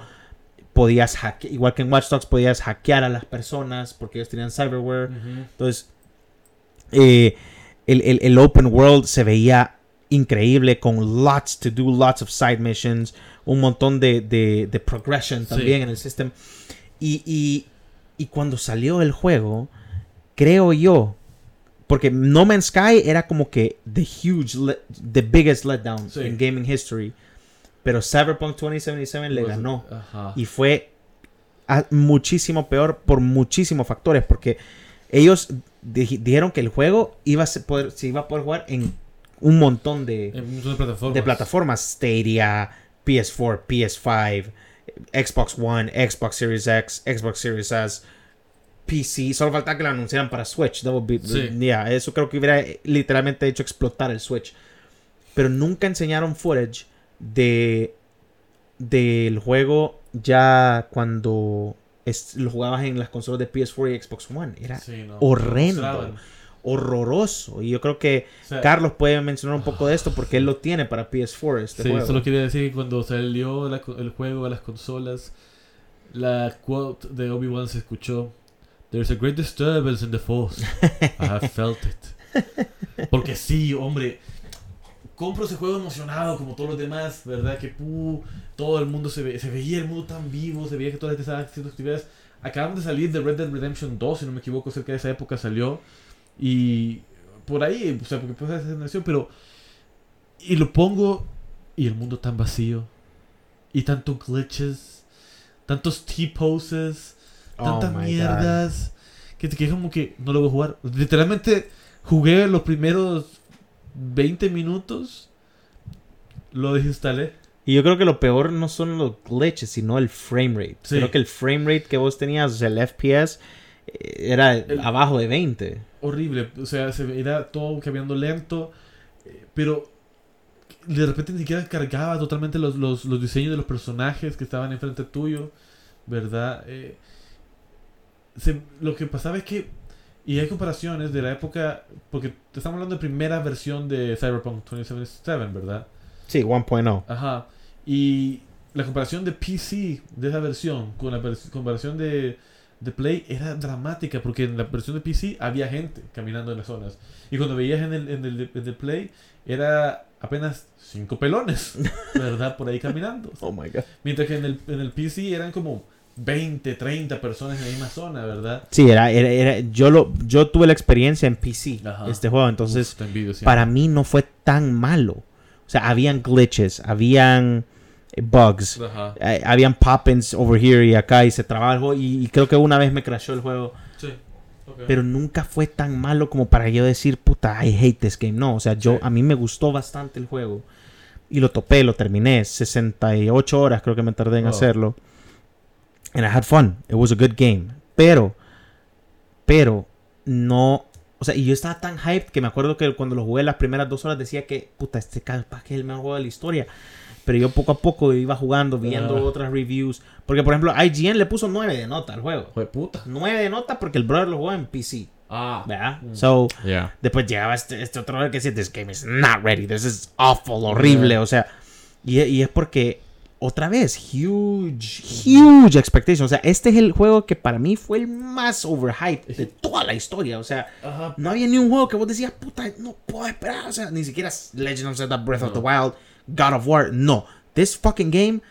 Podías hackear, igual que en Watch Dogs, podías hackear a las personas porque ellos tenían cyberware. Entonces, eh, el, el- el open world se veía increíble con lots to do, lots of side missions, un montón de, de- de progression Sí. también en el system. Y, y- y cuando salió el juego, creo yo, porque No Man's Sky era como que the huge, the biggest letdown Sí. in gaming history. Pero Cyberpunk 2077 le ganó. Ajá. Y fue a- muchísimo peor por muchísimos factores. Porque ellos di- dijeron que el juego iba a se, poder, se iba a poder jugar en un montón de, En un montón de plataformas. de plataformas. Stadia, PS4, PS5, Xbox One, Xbox Series X, Xbox Series S, PC. Solo falta que lo anunciaran para Switch. Be- Sí. yeah, eso creo que hubiera eh, literalmente hecho explotar el Switch. Pero nunca enseñaron footage de del juego ya cuando es- lo jugabas en las consolas de PS4 y Xbox One. Era Sí, no. horrendo. Mostraban. horroroso. Y yo creo que O sea, Carlos puede mencionar un poco de esto porque él lo tiene para PS4 este sí, juego. solo quería decir que cuando salió la el juego a las consolas, la quote de Obi-Wan se escuchó. There's a great disturbance in the force. I have felt it. Porque sí, hombre. Compro ese juego emocionado como todos los demás, ¿verdad? Que puh, todo el mundo se, ve- se veía el mundo tan vivo, se veía que toda la gente estaba haciendo actividades. Acaban de salir de Red Dead Redemption 2, si no me equivoco, cerca de esa época salió. Y por ahí, o sea, porque pasa esa generación, pero. Y lo pongo y el mundo tan vacío. Y tantos glitches. Tantos T-poses. Oh Tantas God. mierdas. Que te quedas como que no lo voy a jugar. Literalmente jugué los primeros 20 minutos. Lo desinstalé. Y yo creo que lo peor no son los glitches, sino el frame rate. Sí. Creo que el frame rate que vos tenías, o sea, el FPS, eh, era El- abajo de 20. Horrible. O sea, se era todo cambiando lento. eh, Pero de repente ni siquiera cargaba totalmente los, los, los diseños de los personajes que estaban enfrente tuyo. ¿Verdad? Eh, se- lo que pasaba es que. Y hay comparaciones de la época. Porque estamos hablando de primera versión de Cyberpunk 2077, ¿verdad? Sí, 1.0. Ajá. Y la comparación de PC de esa versión con la vers- comparación de, de Play era dramática porque en la versión de PC había gente caminando en las zonas. Y cuando veías en el, en el, en el Play era apenas cinco pelones, ¿verdad? Por ahí caminando. Oh my god. Mientras que en el, en el PC eran como 20, 30 personas en la misma zona, ¿verdad? Sí, era, era, era- yo, lo, yo tuve la experiencia en PC, Ajá. este juego, entonces Uf, envidio para mí no fue tan malo. O sea, habían glitches, habían eh, bugs, Ajá. eh, habían pop-ins over here y acá y se trababa el juego y, y creo que una vez me crashó el juego. Sí. Pero nunca fue tan malo como para yo decir, puta, I hate this game. No, o sea, yo Sí. a mí me gustó bastante el juego. Y lo topé, lo terminé. 68 horas creo que me tardé en Oh. hacerlo. And I had fun. It was a good game. Pero, pero, no. O sea, y yo estaba tan hyped que me acuerdo que cuando lo jugué las primeras dos horas decía que, puta, este capaz que es el mejor juego de la historia. Pero yo poco a poco iba jugando, viendo Ah. otras reviews. Porque, por ejemplo, IGN le puso 9 de nota al juego. Joder, puta. 9 de nota porque el brother lo jugó en PC. Ah. ¿Verdad? Mm. So, Yeah. después llegaba este, este otro que decía, this game is not ready, this is awful, horrible, Yeah. o sea, y, y es porque, otra vez, huge, huge expectation, o sea, este es el juego que para mí fue el más overhyped de toda la historia, o sea, Ajá. no había ni un juego que vos decías, puta, no puedo esperar, o sea, ni siquiera Legend of Zelda Breath of the. Wild, God of War, no, this fucking game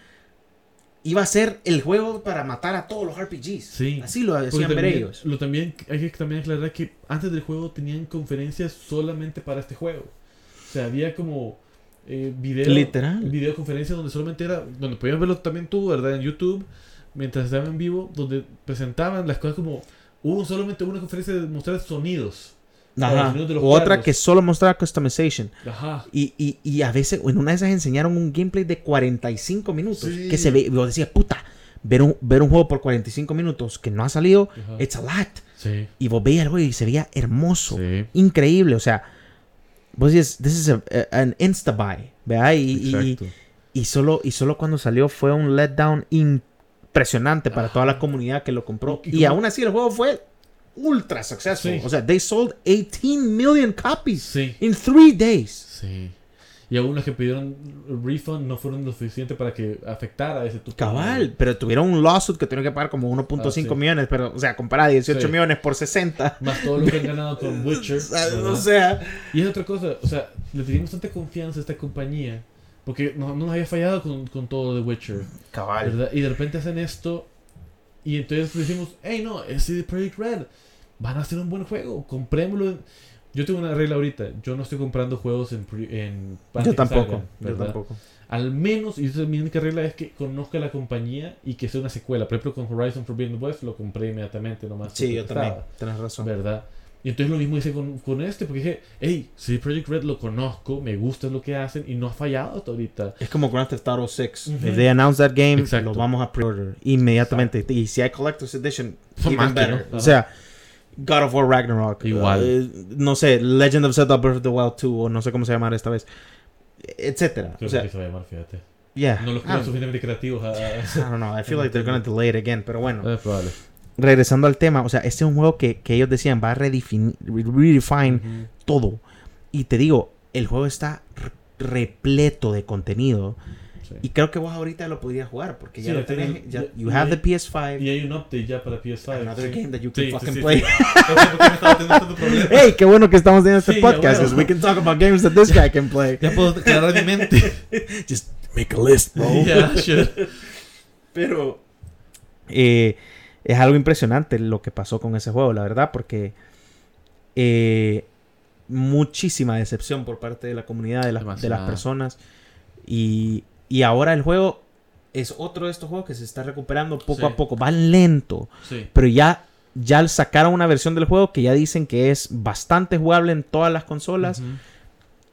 iba a ser el juego para matar a todos los RPGs, Sí. así lo decían ver ellos. Lo también hay que también aclarar que antes del juego tenían conferencias solamente para este juego. O sea, había como eh, video, Literal. videoconferencias donde solamente era, donde podías verlo también tú, ¿verdad? En YouTube, mientras estaban en vivo, donde presentaban las cosas como hubo solamente una conferencia de mostrar sonidos. los Ajá. sonidos de los Otra carros. que solo mostraba customization. Ajá. Y, y, y a veces, en una de esas enseñaron un gameplay de 45 minutos. Sí. Que se ve, yo decía, puta, ver un, ver un juego por 45 minutos que no ha salido, Ajá. it's a lot. Sí. Y vos veías el juego y se veía hermoso, Sí. increíble. O sea, vos dices, this is a, a- an insta buy, ¿verdad? Y, y, solo, y solo cuando salió fue un letdown impresionante para toda la comunidad que lo compró. Y- y aún así el juego fue ultra successful. Sí. O sea, they sold 18 million copies Sí. in three days. Sí. Y los que pidieron refund no fueron lo suficiente para que afectara a ese tu Cabal, pero tuvieron un lawsuit que tuvieron que pagar como 1.5 Ah, sí. millones, pero, o sea, comparar 18 Sí. millones por 60. Más todo lo que han ganado con Witcher. O sea, Y es otra cosa, o sea, le teníamos tanta confianza a esta compañía porque no, no nos había fallado con, con todo de Witcher, cabal. ¿verdad? Y de repente hacen esto y entonces decimos, hey no, es CD Projekt Red, van a hacer un buen juego, comprémoslo. Yo tengo una regla ahorita, yo no estoy comprando juegos en, en Yo tampoco, salgan, yo tampoco. Al menos, y esa es mi única regla, es que conozca la compañía y que sea una secuela. Por ejemplo, con Horizon Forbidden West lo compré inmediatamente nomás. Sí, yo también, tenés razón. ¿verdad? Y entonces lo mismo hice con, con este, porque dije, hey, CD Projekt Red lo conozco, me gusta lo que hacen y no ha fallado hasta ahorita. Es como Grand Theft Auto 6. Ujú. If they announce that game, Exacto. lo vamos a pre-order inmediatamente. Y si hay Collector's Edition, even better. ¿no? O sea, God of War Ragnarok. Igual. eh, no sé, Legend of Zelda Breath of the Wild 2, o no sé cómo se llamará esta vez. Etcétera. Creo O sea, que se va a llamar, fíjate. yeah. No los I creo suficientemente creativos. a- a- I don't know. I feel like they're gonna delay it again. Pero bueno, Es probable. regresando al tema, o sea, este es un juego que, que ellos decían va a redefinir, redefine Ujú. todo. Y te digo, el juego está re- repleto de contenido. Sí. Y creo que vos ahorita lo podrías jugar porque ya Sí, lo tenés- tenés. ya- you y have hay- the PS5. Y hay un update ya para PS5. Another game that you can fucking play. hey, qué bueno que estamos teniendo este podcast. 'cause we can talk about games that this guy can play. Ya puedo aclarar mi mente. Just make a list, bro. Ya, sure. Pero eh, es algo impresionante lo que pasó con ese juego, la verdad, porque eh, muchísima decepción por parte de la comunidad, de, las- de las personas. Y, y ahora el juego es otro de estos juegos que se está recuperando poco Sí. a poco. Va lento, Sí. pero ya, ya sacaron una versión del juego que ya dicen que es bastante jugable en todas las consolas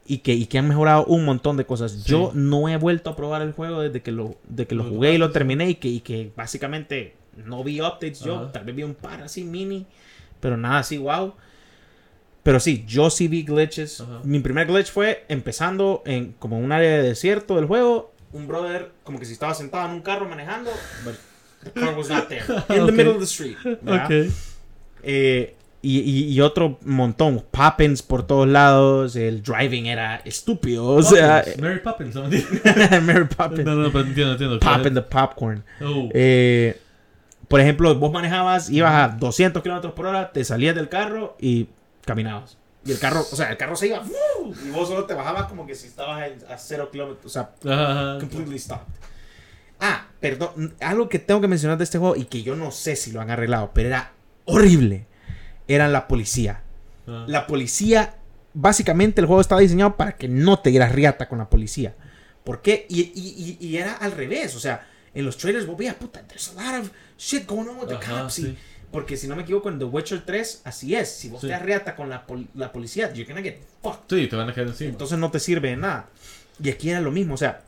y, que, y que han mejorado un montón de cosas. Sí. Yo no he vuelto a probar el juego desde que lo, de que lo jugué y lo terminé y que, y que básicamente no vi updates yo. Tal vez vi un par así mini, pero nada así wow. Pero sí, yo sí vi glitches. Mi primer glitch fue empezando en como un área de desierto del juego. Un brother como que si estaba sentado en un carro manejando, but the car was not there. In the Ok. middle of the street. Eh, y, y- y otro montón, Poppins por todos lados, el driving era estúpido, o sea, Poppins, Mary Poppins, ¿no? no, Mary Poppins, no, pero entiendo, entiendo. Poppin' the popcorn. Oh. Eh, por ejemplo, vos manejabas, ibas a 200 kilómetros por hora, te salías del carro y caminabas. Y el carro, o sea, el carro se iba, y vos solo te bajabas como que si estabas a 0 kilómetros, o sea, Ajá. completely stopped. Ah, perdón, algo que tengo que mencionar de este juego y que yo no sé si lo han arreglado, pero era horrible. Era la policía. Ah. La policía, básicamente el juego estaba diseñado para que no te dieras riata con la policía. ¿Por qué? Y, y- y- y era al revés, o sea, en los trailers vos veías, puta, there's a lot of shit going on with the Ajá, cops. y- sí. Porque si no me equivoco, en The Witcher 3, así es. Si vos Sí. te das riata con la, pol- la policía, you're gonna get fucked. Sí, te van a caer encima. Entonces no te sirve de nada. Y aquí era lo mismo, o sea,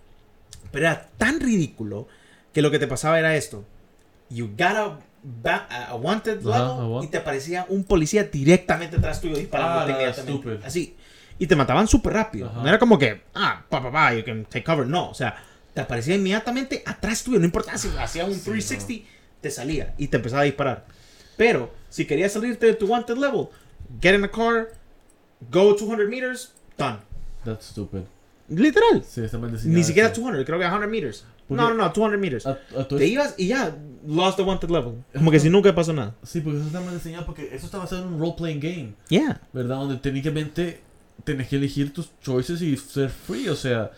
pero era tan ridículo que lo que te pasaba era esto. You got a, wanted level a wa- y te aparecía un policía directamente atrás tuyo disparando Ah. Así. Y te mataban súper rápido. Ajá. No era como que, ah, pa, pa, pa, you can take cover. No, o sea, te aparecía inmediatamente atrás tuyo. No importaba si hacía un Sí, 360, te salía y te empezaba a disparar. Pero, si querías salirte de tu wanted level, get in a car, go 200 meters, done. That's stupid. Literal. Sí, está mal. Ni siquiera eso. 200, creo que 100 meters. Porque- No, no, no, 200 meters. A, a Te ibas y ya, lost the wanted level. Como que si nunca pasó nada. Sí, porque eso está mal diseñado porque eso está basado en un role-playing game, Yeah. ¿verdad? Donde técnicamente tenés que elegir tus choices y ser free, o sea,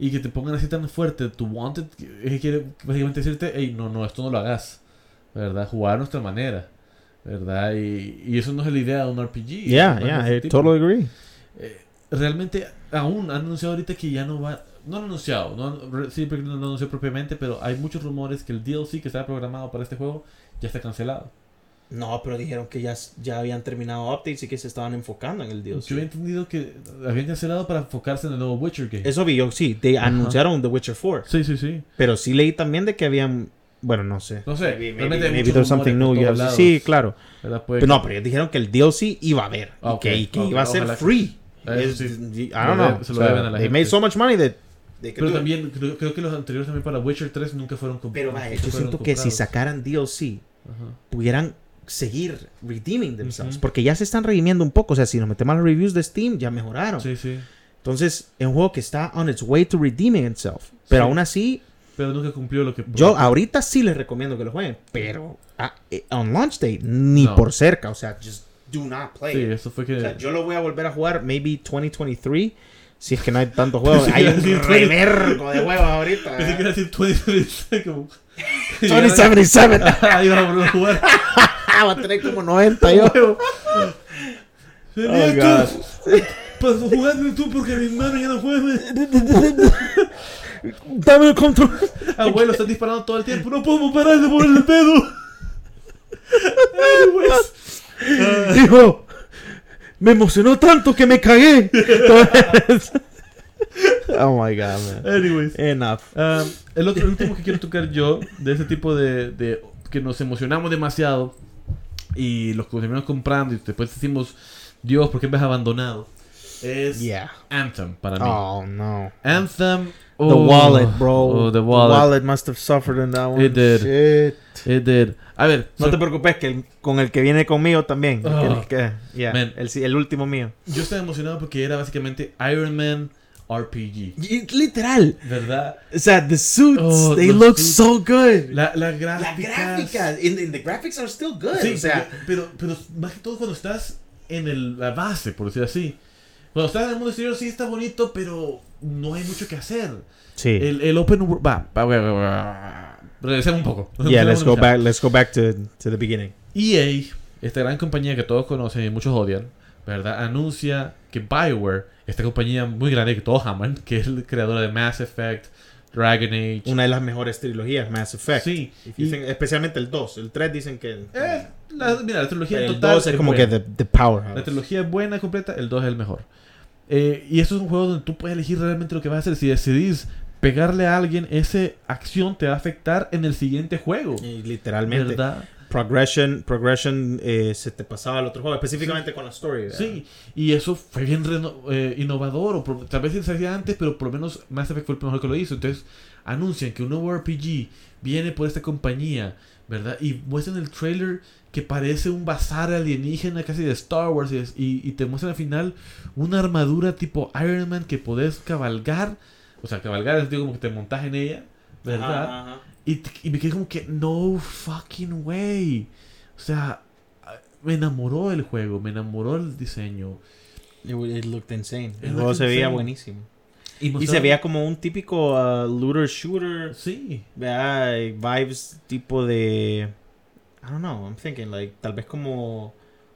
y que te pongan así tan fuerte tu wanted, es que quiere básicamente decirte, hey, no, no, esto no lo hagas, ¿verdad? Jugar a nuestra manera, ¿verdad? Y, y eso no es la idea de un RPG. Yeah, yeah, I totally agree. Eh, realmente aún han anunciado ahorita que ya no va no han anunciado no sí porque no lo anunció propiamente pero hay muchos rumores que el DLC que estaba programado para este juego ya está cancelado No, pero dijeron que ya, ya habían terminado updates y que se estaban enfocando en el DLC. yo he entendido que habían cancelado para enfocarse en el nuevo Witcher game Eso vi yo, sí. Te Ajá. anunciaron The Witcher 4. sí sí sí Pero sí leí también de que habían. Bueno, no sé. no sé Maybe, maybe muchos there's something new. Sí, claro. Pero no, que- pero ellos dijeron que el DLC iba a haber. Ah, y que, ok, y que ok, iba a ser ojalá que- free. Es- sí. I don't know. se O lo sea, deben a la they gente. made so much money that Pero también, creo, creo que los anteriores también para Witcher 3 nunca fueron comp- Pero vaya, yo siento que si comprados. sacaran DLC, Ajá. pudieran seguir redeeming themselves. Ujú. Porque ya se están redimiendo un poco. O sea, si nos metemos a las reviews de Steam, ya mejoraron. Sí, sí. Entonces, es un juego que está on its way to redeeming itself. Pero Sí. aún así, Pero nunca cumplió lo que... yo ahorita sí les recomiendo que lo jueguen. Pero ah, eh, on launch day, ni No. por cerca. O sea, just do not play. Sí, eso fue que... O sea, yo lo voy a volver a jugar maybe 2023. Si es que no hay tantos juegos. Hay a un decir 20. revergo de juegos ahorita. Pensé que ¿eh? iba a decir 2077 como... 2077. Ahí va a volver a jugar. Va a tener como 90 yo. Huevo. Oh, Nietos, Pues jugadme tú porque mi hermano ya no juega. Dame el control. Abuelo, estás disparando todo el tiempo. No podemos parar de mover el pedo. Anyways. Ah, Hijo, me emocionó tanto que me cagué. oh my god, man. anyways. Enough. Ah, el, otro, el último que quiero tocar yo, de ese tipo de, de que nos emocionamos demasiado y los terminamos comprando y después decimos, Dios, ¿por qué me has abandonado? Es Yeah. Anthem para mí. Oh no. Anthem. The oh, wallet, bro. Oh, the wallet. must have suffered in that one. It did. Shit. It did. A ver, No so- te preocupes que el- con el que viene conmigo también. Oh. El, que- yeah, el, el último mío. yo estaba emocionado porque era básicamente Iron Man RPG. Y- Literal. ¿Verdad? O sea, the suits, Oh, they look suits. so good. La, la La gráfica. gráfica, in, in the graphics are still good. Sí, o sea, pero, pero más que todo cuando estás en el- la base, por decir así. Cuando estás en el mundo exterior sí está bonito, pero no hay mucho que hacer. sí. El, el open. Va, va. Regresemos un poco. yeah, let's go back. Let's go back to, to the beginning. EA, esta gran compañía que todos conocen y muchos odian, ¿verdad? Anuncia que BioWare, esta compañía muy grande que todos aman, que es el creador de Mass Effect, Dragon Age. Una de las mejores trilogías, Mass Effect. Sí. You y- especialmente el 2. El 3 dicen que. eh, la, mira, la trilogía en el total 2 es como buena. que the, the powerhouse. La trilogía es buena, completa, el 2 es el mejor. Eh, y esto es un juego donde tú puedes elegir realmente lo que vas a hacer. Si decidís pegarle a alguien, esa acción te va a afectar en el siguiente juego. Y literalmente. ¿Verdad? Progression, progression eh, se te pasaba al otro juego, específicamente con la story. ¿verdad? Sí, y eso fue bien reno- eh, innovador, o por- tal vez se hacía antes, pero por lo menos Mass Effect fue el primero que lo hizo. Entonces anuncian que un nuevo RPG viene por esta compañía, ¿verdad? Y muestran el trailer que parece un bazar alienígena casi de Star Wars y, es- y- y te muestran al final una armadura tipo Iron Man que podés cabalgar, o sea, cabalgar es digo como que te montas en ella, ¿verdad? Ajá, ajá. Y, me quedé como que, no fucking way. O sea, me enamoró el juego, me enamoró el diseño. It, it looked insane. It El juego se veía buenísimo. Y, Y se veía como un típico uh, looter shooter. Sí, Vibes tipo de. I don't know, I'm thinking, like, tal vez como.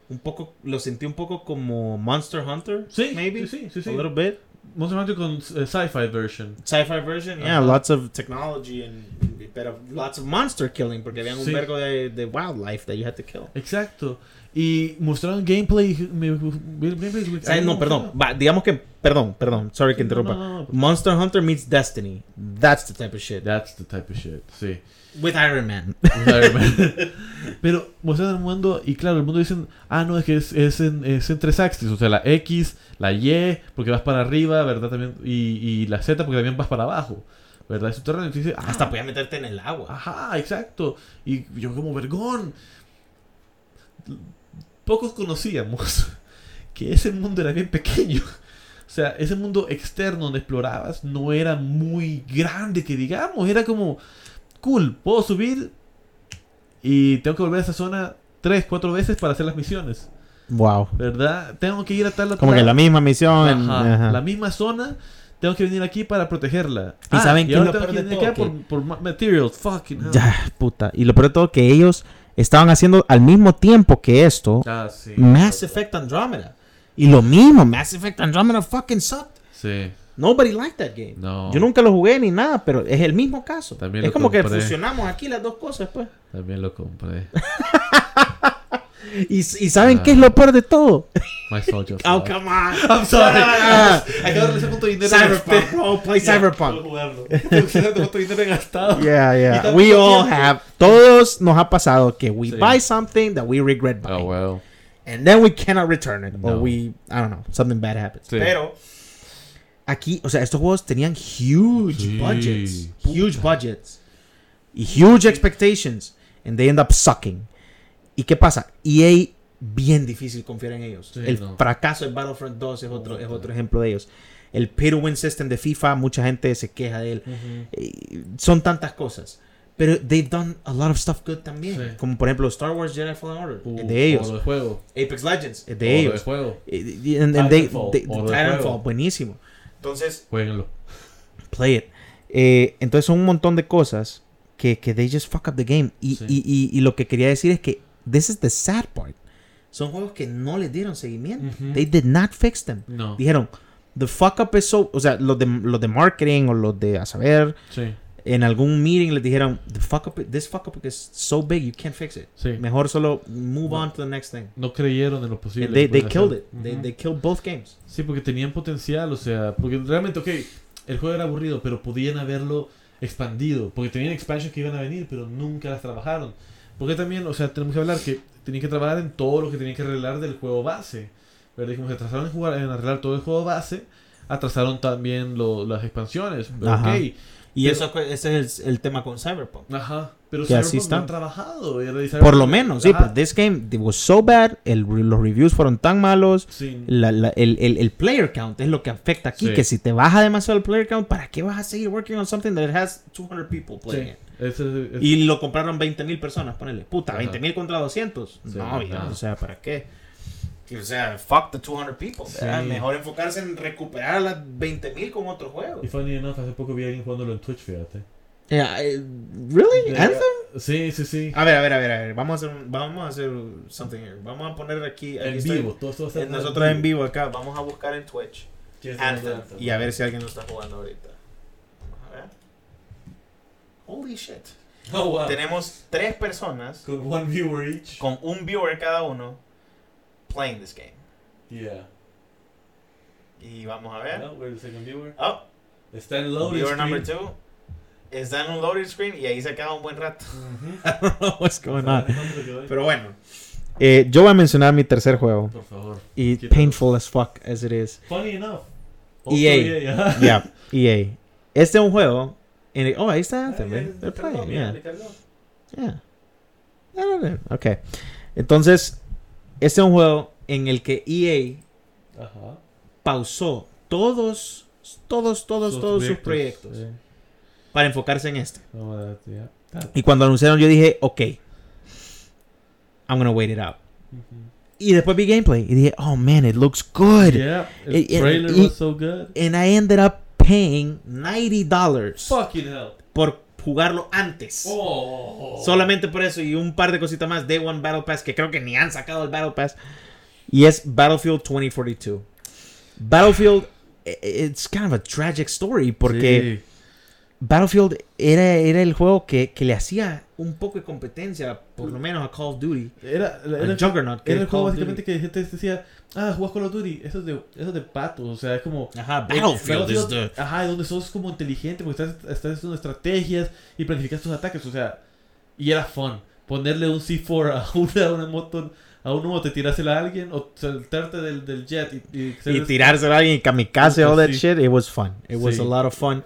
Un poco. Lo sentí un poco como Monster Hunter. sí, maybe. sí, sí, sí. A little bit. Monster Hunter con eh, sci-fi version. Sci-fi version. Yeah, Ajá. lots of technology and. Pero lots of monster killing. Porque había un Sí. vergo de, de wildlife that you had to kill. Exacto. Y mostraron gameplay. O sea, no, perdón. Va, digamos que. Perdón, perdón. Sorry que interrumpa. no, no, no. Monster Hunter meets Destiny. That's the type of shit. That's the type of shit, sí. With Iron Man. Iron Man. Pero mostraron el mundo y claro, el mundo dicen, ah, no, es que es, es, en, es en tres axis, o sea, la X, la Y, porque vas para arriba, ¿verdad? También, y, y la Z, porque también vas para abajo, ¿verdad? Es subterráneo. Y tú dices, ah, Hasta podía meterte en el agua. Ajá, exacto. Y yo como vergón. Pocos conocíamos que ese mundo era bien pequeño. O sea, ese mundo externo donde explorabas no era muy grande, que digamos. Era como, cool, puedo subir y tengo que volver a esa zona tres, cuatro veces para hacer las misiones. Wow. ¿Verdad? Tengo que ir a tal Como que la misma misión. Ajá, ajá. La misma zona. Tengo que venir aquí para protegerla. ¿Y saben qué es ahora lo tengo que venir acá por, por ma- materials. Fucking hell. Ya, puta. Y lo peor de todo que ellos estaban haciendo al mismo tiempo que esto Ah, sí. Mass Effect Andromeda. Y lo mismo, Mass Effect Andromeda fucking sucked. Sí. Nobody liked that game. No. Yo nunca lo jugué ni nada, pero es el mismo caso. También es lo como que compré. fusionamos aquí las dos cosas, pues. También lo compré. Y, y ¿saben Ah. qué es lo peor de todo? My soldier. Oh, come on. I'm sorry. Ah. Acabo de realizar cuánto dinero Cyberpunk, bro. Play Cyberpunk. dinero he gastado. Yeah, yeah. We all tiempo. have. Todos nos ha pasado que we Sí. buy something that we regret Oh, buying. well. and then we cannot return it. Or No. we, I don't know, something bad happens. Sí. Pero aquí, o sea, estos juegos tenían huge Sí. budgets. Huge budgets. Y huge expectations. And they end up sucking. ¿Y qué pasa? EA, bien difícil confiar en ellos. Sí, el no. fracaso de Battlefront 2 es otro, es otro ejemplo de ellos. El pay to win system de FIFA, mucha gente se queja de él. Ujú. Eh, Son tantas cosas. Pero they've done a lot of stuff good también. Sí. Como por ejemplo Star Wars Jedi Fallen Order. Uh, es de ellos. Oro de juego. Apex Legends. Es de ellos. de juego. Titanfall, Titanfall, buenísimo. Entonces, Jueguenlo. play it. Eh, entonces son un montón de cosas que, que they just fuck up the game. Y, Sí. y, y, y lo que quería decir es que this is the sad part. Son juegos que no le dieron seguimiento. They did not fix them. No. Dijeron, the fuck up is so... O sea, los de, los de marketing o los de a saber, Sí. En algún meeting les dijeron, the fuck up, this fuck up is so big, you can't fix it. Sí. Mejor solo move No. on to the next thing. No creyeron en lo posible. They, they killed hacer. it. They, Ujú. they killed both games. Sí, porque tenían potencial, o sea, porque realmente, ok, el juego era aburrido, pero podían haberlo expandido, porque tenían expansions que iban a venir, pero nunca las trabajaron. Porque también, o sea, tenemos que hablar que tenían que trabajar en todo lo que tenían que arreglar del juego base. ¿verdad? Como se atrasaron en, jugar, en arreglar todo el juego base, atrasaron también lo- las expansiones. Pero, ok, Y Pero- eso, ese es el, el tema con Cyberpunk. ajá, pero Que así Cyberpunk no han trabajado. Y Por lo menos, sí, pero this game it was so bad, el, los reviews fueron tan malos, sí. la- la- el, el- el player count es lo que afecta aquí, Sí. que si te baja demasiado el player count, ¿para qué vas a seguir working on something that has 200 people playing Sí, it? ese- ese- Y lo compraron 20 mil personas, ponele. Puta, Ajá. 20 mil contra 200. Sí, no, ya, no. o sea, ¿para qué? O sea, fuck the 200 people. Sí. Mejor enfocarse en recuperar a las 20 mil con otro juego. Y funny enough, hace poco vi a alguien jugándolo en Twitch, fíjate. Yeah, ¿Really? Yeah. ¿Anthem? Sí, sí, sí. A ver, a ver, a ver, a ver. Vamos a hacer, un- vamos a hacer something here. Vamos a poner aquí. aquí en estoy- vivo, todo esto va a ser en nosotros en vivo acá. Vamos a buscar en Twitch. ¿Quién es Anthem. Anthem? Y a ver si alguien lo está jugando ahorita. Vamos a ver. Holy shit. Oh, wow. Tenemos tres personas Con one viewer each. con un viewer cada uno playing this game. Yeah. Y vamos a ver. No, we're the second viewer. Oh, Está en loading viewer screen. number two. Está en un loading screen y ahí se queda un buen rato. Ujú. I don't know what's going on. Pero bueno. Eh, yo voy a mencionar mi tercer juego. Por favor. Y Quítalo. painful as fuck as it is. Funny enough. EA. ajá. Yeah, EA. Este es un juego. En el- oh, ahí está Anthem, They're playing, yeah. Yeah. Ah, no, no, Ok. Entonces, este es un juego en el que EA Ajá. pausó todos, todos, todos, todos sus proyectos Sí. para enfocarse en este. No, that- yeah. That- Y cuando anunciaron, yo dije, ok, I'm gonna wait it out. Y después vi gameplay y dije, oh man, it looks good. Yeah, trailer y- was so good. And I ended up paying $90 Fucking hell. por jugarlo antes. Oh. Solamente por eso y un par de cositas más. Day One Battle Pass, que creo que ni han sacado el Battle Pass. Y es Battlefield 2042. Battlefield, eh, it's kind of a tragic story porque Sí. Battlefield era, era el juego que, que le hacía un poco de competencia, por lo menos a Call of Duty. Era, era, Juggernaut. que era es el juego básicamente que gente decía, ah, jugas Call of Duty, eso es de, eso es de patos, o sea, es como... Ajá, Battlefield is the... Ajá, donde sos como inteligente, porque estás, estás haciendo estrategias y planificas tus ataques, o sea, y era fun. Ponerle un C4 a una, a una moto, a uno o te tirársela a alguien, o saltarte del, del jet y, y, y tirárselo a alguien y kamikaze, all that Sí. shit, it was fun. It was Sí. a lot of fun.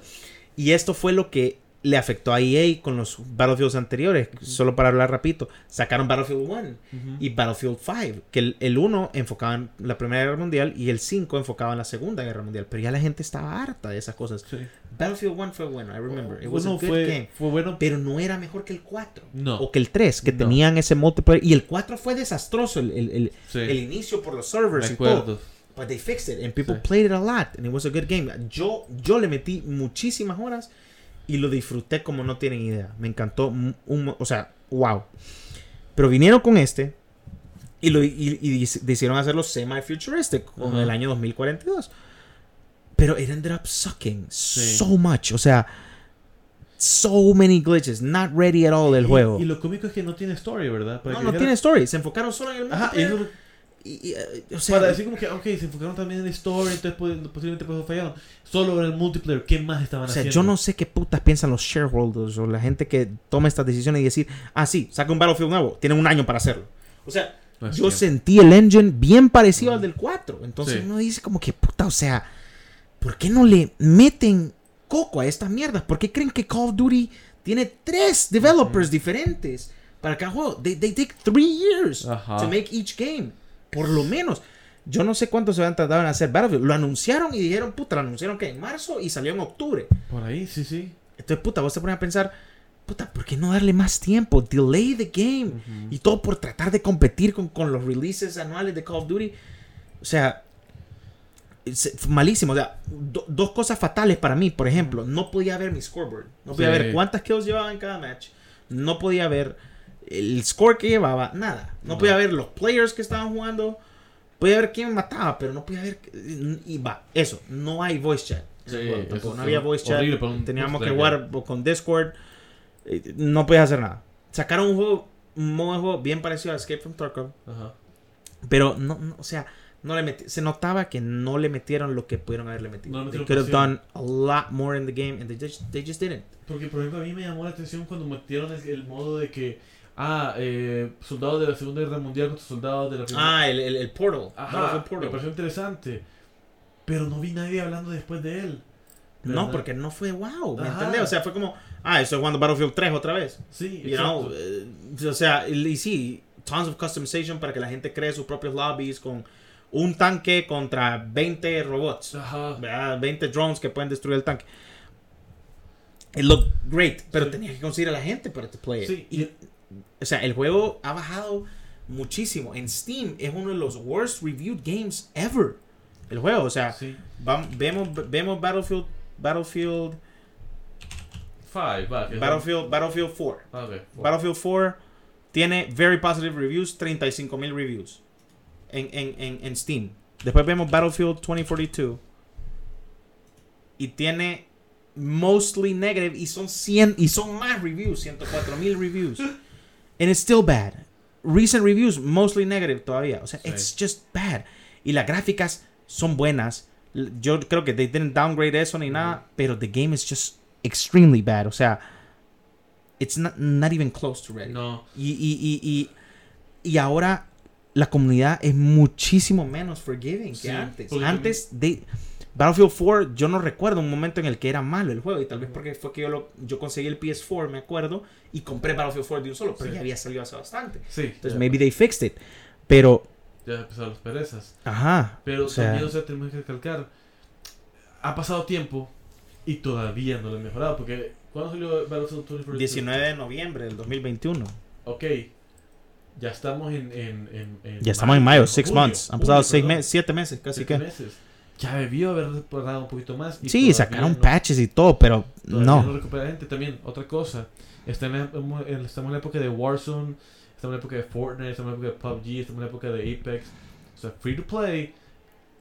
Y esto fue lo que le afectó a EA con los Battlefields anteriores. Solo para hablar rapidito. Sacaron Battlefield 1 Ujú. y Battlefield 5. Que el, el 1 enfocaba en la Primera Guerra Mundial y el 5 enfocaba en la Segunda Guerra Mundial. Pero ya la gente estaba harta de esas cosas. Sí. Battlefield 1 fue bueno, I remember. It was Bueno, a good fue, game. fue bueno. Pero no era mejor que el 4. No. O que el 3, que No. tenían ese multiplayer. Y el 4 fue desastroso. El, el, el- Sí. el inicio por los Me servers todo. But they fixed it and people Sí. played it a lot and it was a good game. Yo, yo le metí muchísimas horas y lo disfruté como no tienen idea. Me encantó, un, o sea, wow. Pero vinieron con este y, lo, y, y decidieron hacerlo semi-futuristic con Ajá. el año 2042. Pero it ended up sucking Sí. so much. O sea, so many glitches. Not ready at all el Y- juego. Y, lo cómico es que no tiene story, ¿verdad? Para no, no dijera- tiene story. Se enfocaron solo en el Ajá, y Y- eh, o sea, para decir como que, ok, se enfocaron también en la story, entonces posiblemente por eso fallaron. Solo en el multiplayer, ¿qué más estaban O sea, haciendo? yo no sé qué putas piensan los shareholders o la gente que toma estas decisiones y decir, ah, sí, saca un Battlefield nuevo, tienen un año para hacerlo. O sea, No yo cierto. sentí el engine bien parecido al Mm. del 4. Entonces Sí. uno dice como que puta, o sea, ¿por qué no le meten coco a estas mierdas? ¿Por qué creen que Call of Duty tiene tres developers diferentes para cada juego? They, they take three years Ajá. to make each game. Por lo menos. Yo no sé cuánto se van a tardar en hacer Battlefield. Lo anunciaron y dijeron, puta, lo anunciaron que en marzo y salió en octubre. Por ahí, sí, sí. Entonces, puta, vos te pones a pensar, puta, ¿por qué no darle más tiempo? Delay the game. Y todo por tratar de competir con, con los releases anuales de Call of Duty. O sea, es malísimo. O sea, do- dos cosas fatales para mí. Por ejemplo, no podía ver mi scoreboard. No podía Sí. ver cuántas kills llevaba en cada match. No podía ver el score que llevaba. Nada. No, No. podía ver los players que estaban jugando. Podía ver quién mataba, pero no podía ver. Y va, eso. No hay voice chat. Sí, Bueno, tampoco, no había voice chat. Teníamos que jugar con Discord. Eh, No podías hacer nada. Sacaron un juego, un modo de juego bien parecido a Escape from Tarkov. Ajá. Pero no, no, o sea, no le meti- se notaba que no le metieron lo que pudieron haberle metido. No they could have done a lot more in the game and they just, they just didn't. Porque, por ejemplo, a mí me llamó la atención cuando metieron el, el modo de que, ah, eh, soldados de la Segunda Guerra Mundial contra soldados de la Primera. Ah, el, el, el Portal. Ajá, me Portal. pareció interesante. Pero no vi nadie hablando después de él. No, porque no fue wow, ¿me Ajá. entiendes? O sea, fue como, ah, estoy jugando Battlefield 3 otra vez. Sí, You know, eh, o sea, y, y sí, tons of customization para que la gente cree sus propios lobbies con un tanque contra 20 robots. Ajá. ¿verdad? 20 drones que pueden destruir el tanque. It looked great, pero Sí. tenías que conseguir a la gente para to play it. Sí, Y, o sea, el juego ha bajado muchísimo. En Steam es uno de los worst reviewed games ever. El juego, o sea, Sí. vemos, vemos Battlefield, Battlefield, Five, va. que- Battlefield, Battlefield 4. Ah, ok. Battlefield 4 tiene very positive reviews, 35 mil reviews en, en, en, en Steam. Después vemos Battlefield 2042 y tiene mostly negative y son 100 y son más reviews, 104 mil reviews. And it's still bad. Recent reviews mostly negative todavía. O sea, Sí. it's just bad. Y las gráficas son buenas. Yo creo que they didn't downgrade eso ni nada, pero the game is just extremely bad. O sea, it's not, not even close to ready. No. Y, y, y, y, y ahora la comunidad es muchísimo menos forgiving Sí, que antes. porque Antes de Battlefield 4, yo no recuerdo un momento en el que era malo el juego. Y tal vez porque fue que yo, lo, yo conseguí el PS4, me acuerdo, y compré Battlefield 4 de un solo. Pero Sí. ya había salido hace bastante. Sí. Entonces, ya, maybe they fixed it. Pero, ya empezaron las perezas. ajá. Pero o sea, también, o sea, tenemos que recalcar. Ha pasado tiempo y todavía no lo han mejorado. Porque, ¿cuándo salió Battlefield 2042? 19 de noviembre del 2021. Ok. Ya estamos en. en, en, en Ya estamos en mayo, six junio, months. Han pasado seis perdón, meses, siete meses, casi siete que. meses. Ya debió haber tardado un poquito más. y Sí, sacaron no- patches y todo, pero no. no recupera gente. También, otra cosa. Está en la- en- estamos en la época de Warzone. Estamos en la época de Fortnite. Estamos en la época de PUBG. Estamos en la época de Apex. O sea, free to play.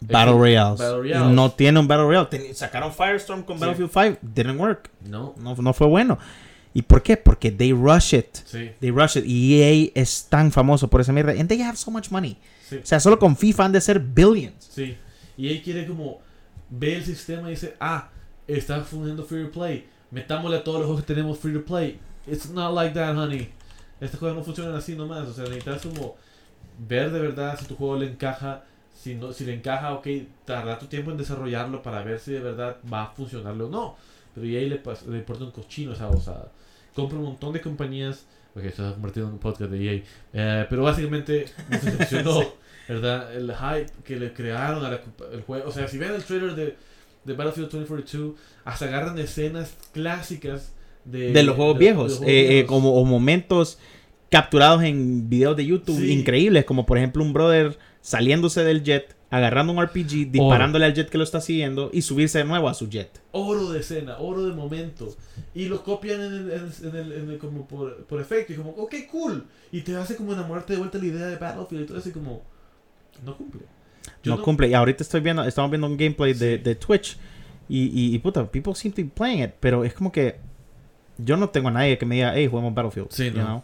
Battle Royales. Battle Royales. No tiene un Battle Royale. Ten- sacaron Firestorm con Sí. Battlefield 5. Didn't work. No. No, no fue bueno. ¿Y por qué? Porque they rush it. Sí. They rush it. Y EA es tan famoso por esa mierda. And they have so much money. Sí. O sea, solo con FIFA han de ser billions. Sí. Y él quiere como ve el sistema y dice, ah, está funcionando free to play. Metámosle a todos los juegos que tenemos free to play. It's not like that, honey. Estas cosas no funcionan así nomás. O sea, necesitas como ver de verdad si tu juego le encaja. Si, no, si le encaja, ok, tarda tu tiempo en desarrollarlo para ver si de verdad va a funcionarle o no. Pero y ahí le, le importa un cochino esa osada. Compra un montón de compañías. Ok, se ha convertido en un podcast de EA. Eh, pero básicamente nos decepcionó. ¿Verdad? El hype que le crearon al juego. O sea, si ven el trailer de, de Battlefield 2042, hasta agarran escenas clásicas de, De los juegos de- viejos. los juegos eh, eh, como o momentos capturados en videos de YouTube Sí. increíbles. Como por ejemplo un brother saliéndose del jet, agarrando un RPG, disparándole al jet que lo está siguiendo y subirse de nuevo a su jet. Oro de escena, oro de momento. Y lo copian en el, en el- en el- en el- como por, por efecto. Y como, ok, cool. Y te hace como enamorarte de vuelta la idea de Battlefield y todo así como... No cumple. No, cumple. Y ahorita estoy viendo, estamos viendo un gameplay de, Sí. de Twitch. Y, y, y, puta, people seem to be playing it. Pero es como que yo no tengo a nadie que me diga, hey, juguemos Battlefield. Sí, you no. know?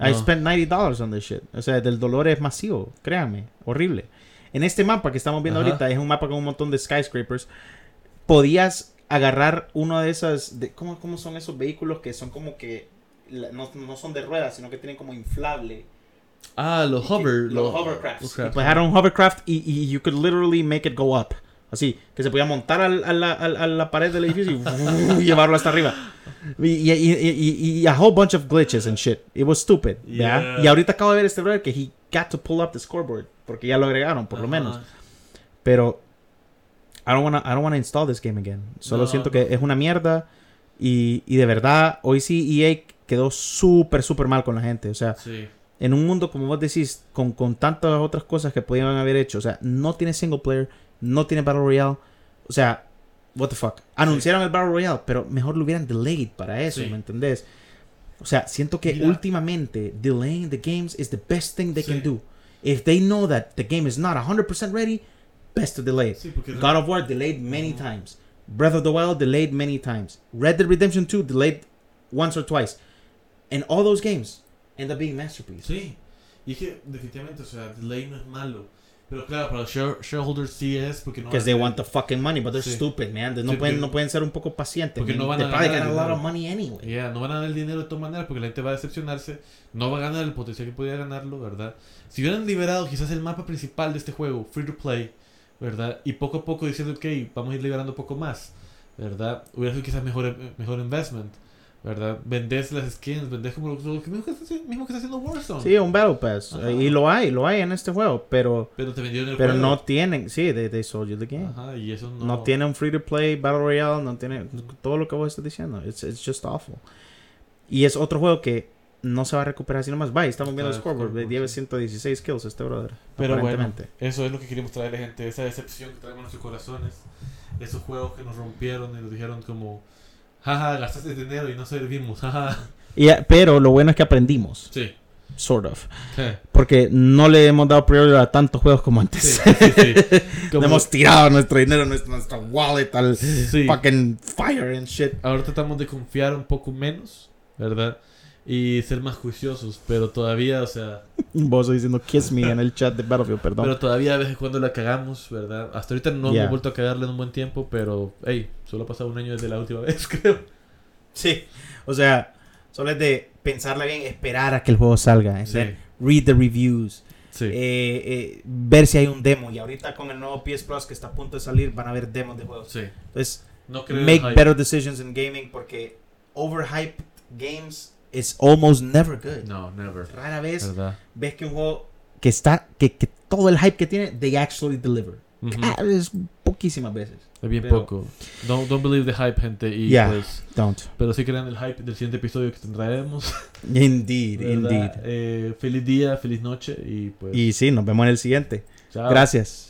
I No. spent $90 on this shit. O sea, del dolor es masivo. Créanme. Horrible. En este mapa que estamos viendo Ajá. ahorita, es un mapa con un montón de skyscrapers. Podías agarrar uno de esas. De, ¿cómo, ¿Cómo son esos vehículos que son como que. no, no son de ruedas, sino que tienen como inflable. Ah, los hover. Los hovercrafts. Y pues era un hovercraft y, y you could literally make it go up. Así, que se podía montar al, a, la, a, la, pared del edificio y, llevarlo hasta arriba. Y, y, y, a whole bunch of glitches and shit. It was stupid. Yeah. Y ahorita acabo de ver este brother que he got to pull up the scoreboard. Porque ya lo agregaron, por lo menos. Pero I don't wanna, I don't wanna install this game again. Solo siento que es una mierda. Y, y de verdad, hoy sí EA quedó súper, súper mal con la gente. O sea, en un mundo, como vos decís, con, con tantas otras cosas que podían haber hecho. O sea, no tiene single player, no tiene Battle Royale. O sea, what the fuck. Anunciaron el Battle Royale, pero mejor lo hubieran delayed para eso, ¿me entendés? O sea, siento que últimamente delaying the games is the best thing they can do. If they know that the game is not 100% ready, best to delay God of War delayed many times. Breath of the Wild delayed many times. Red Dead Redemption 2 delayed once or twice. And all those games end up being masterpieces. Sí. Y es que definitivamente, o sea, delay no es malo. Pero claro, para los shareholders sí es porque no. Because they want the fucking money, but they're stupid, man. no, pueden, no pueden ser un poco pacientes. Porque no van a ganar. a lot of money anyway. Yeah, no van a ganar el dinero de todas maneras porque la gente va a decepcionarse. No va a ganar el potencial que podría ganarlo, ¿verdad? Si hubieran liberado quizás el mapa principal de este juego, free to play, ¿verdad? Y poco a poco diciendo, ok, vamos a ir liberando poco más, ¿verdad? Hubiera sido quizás mejor, mejor investment. ¿Verdad? Vendés las skins, vendés como lo, mismo, que está, mismo, que está, haciendo Warzone. Sí, un Battle Pass. Y lo hay, lo hay en este juego, pero... Pero te vendieron el Pero no tienen, sí, they, they sold you the game. Ajá, y eso no... No tiene un free to play, Battle Royale, no tiene todo lo que vos estás diciendo. It's, it's just awful. Y es otro juego que no se va a recuperar sino más. Vaya, estamos viendo el scoreboard. Lleva 116 kills este brother. Pero bueno, eso es lo que queríamos traerle, gente. Esa decepción que traemos en nuestros corazones. Esos juegos que nos rompieron y nos dijeron como jaja, gastaste dinero y no servimos, jaja. Y, pero lo bueno es que aprendimos. Sí. Sort of. Porque no le hemos dado prioridad a tantos juegos como antes. Sí, sí, hemos tirado nuestro dinero, nuestro, wallet al fucking fire and shit. Ahora tratamos de confiar un poco menos, ¿verdad? Y ser más juiciosos, pero todavía, o sea... Vos diciendo kiss me en el chat de Battlefield, perdón. Pero todavía a veces cuando la cagamos, ¿verdad? Hasta ahorita no hemos vuelto a cagarle en un buen tiempo, pero, hey, solo ha pasado un año desde la última vez, creo. Sí, o sea, solo es de pensarla bien, esperar a que el juego salga, sí. read the reviews, sí. eh, eh, ver si hay un demo. Y ahorita con el nuevo PS Plus que está a punto de salir, van a haber demos de juegos. Sí. Entonces, no make better decisions in gaming porque overhyped games it's almost never good. No, never. Rara vez ves que un juego que está, que, que, todo el hype que tiene, they actually deliver. Es poquísimas veces. Es bien poco. Don't, don't believe the hype, gente. Y yeah, pues, don't. Pero sí crean el hype del siguiente episodio que tendremos. Indeed, indeed. Eh, feliz día, feliz noche y pues... Y sí, nos vemos en el siguiente. Chao. Gracias.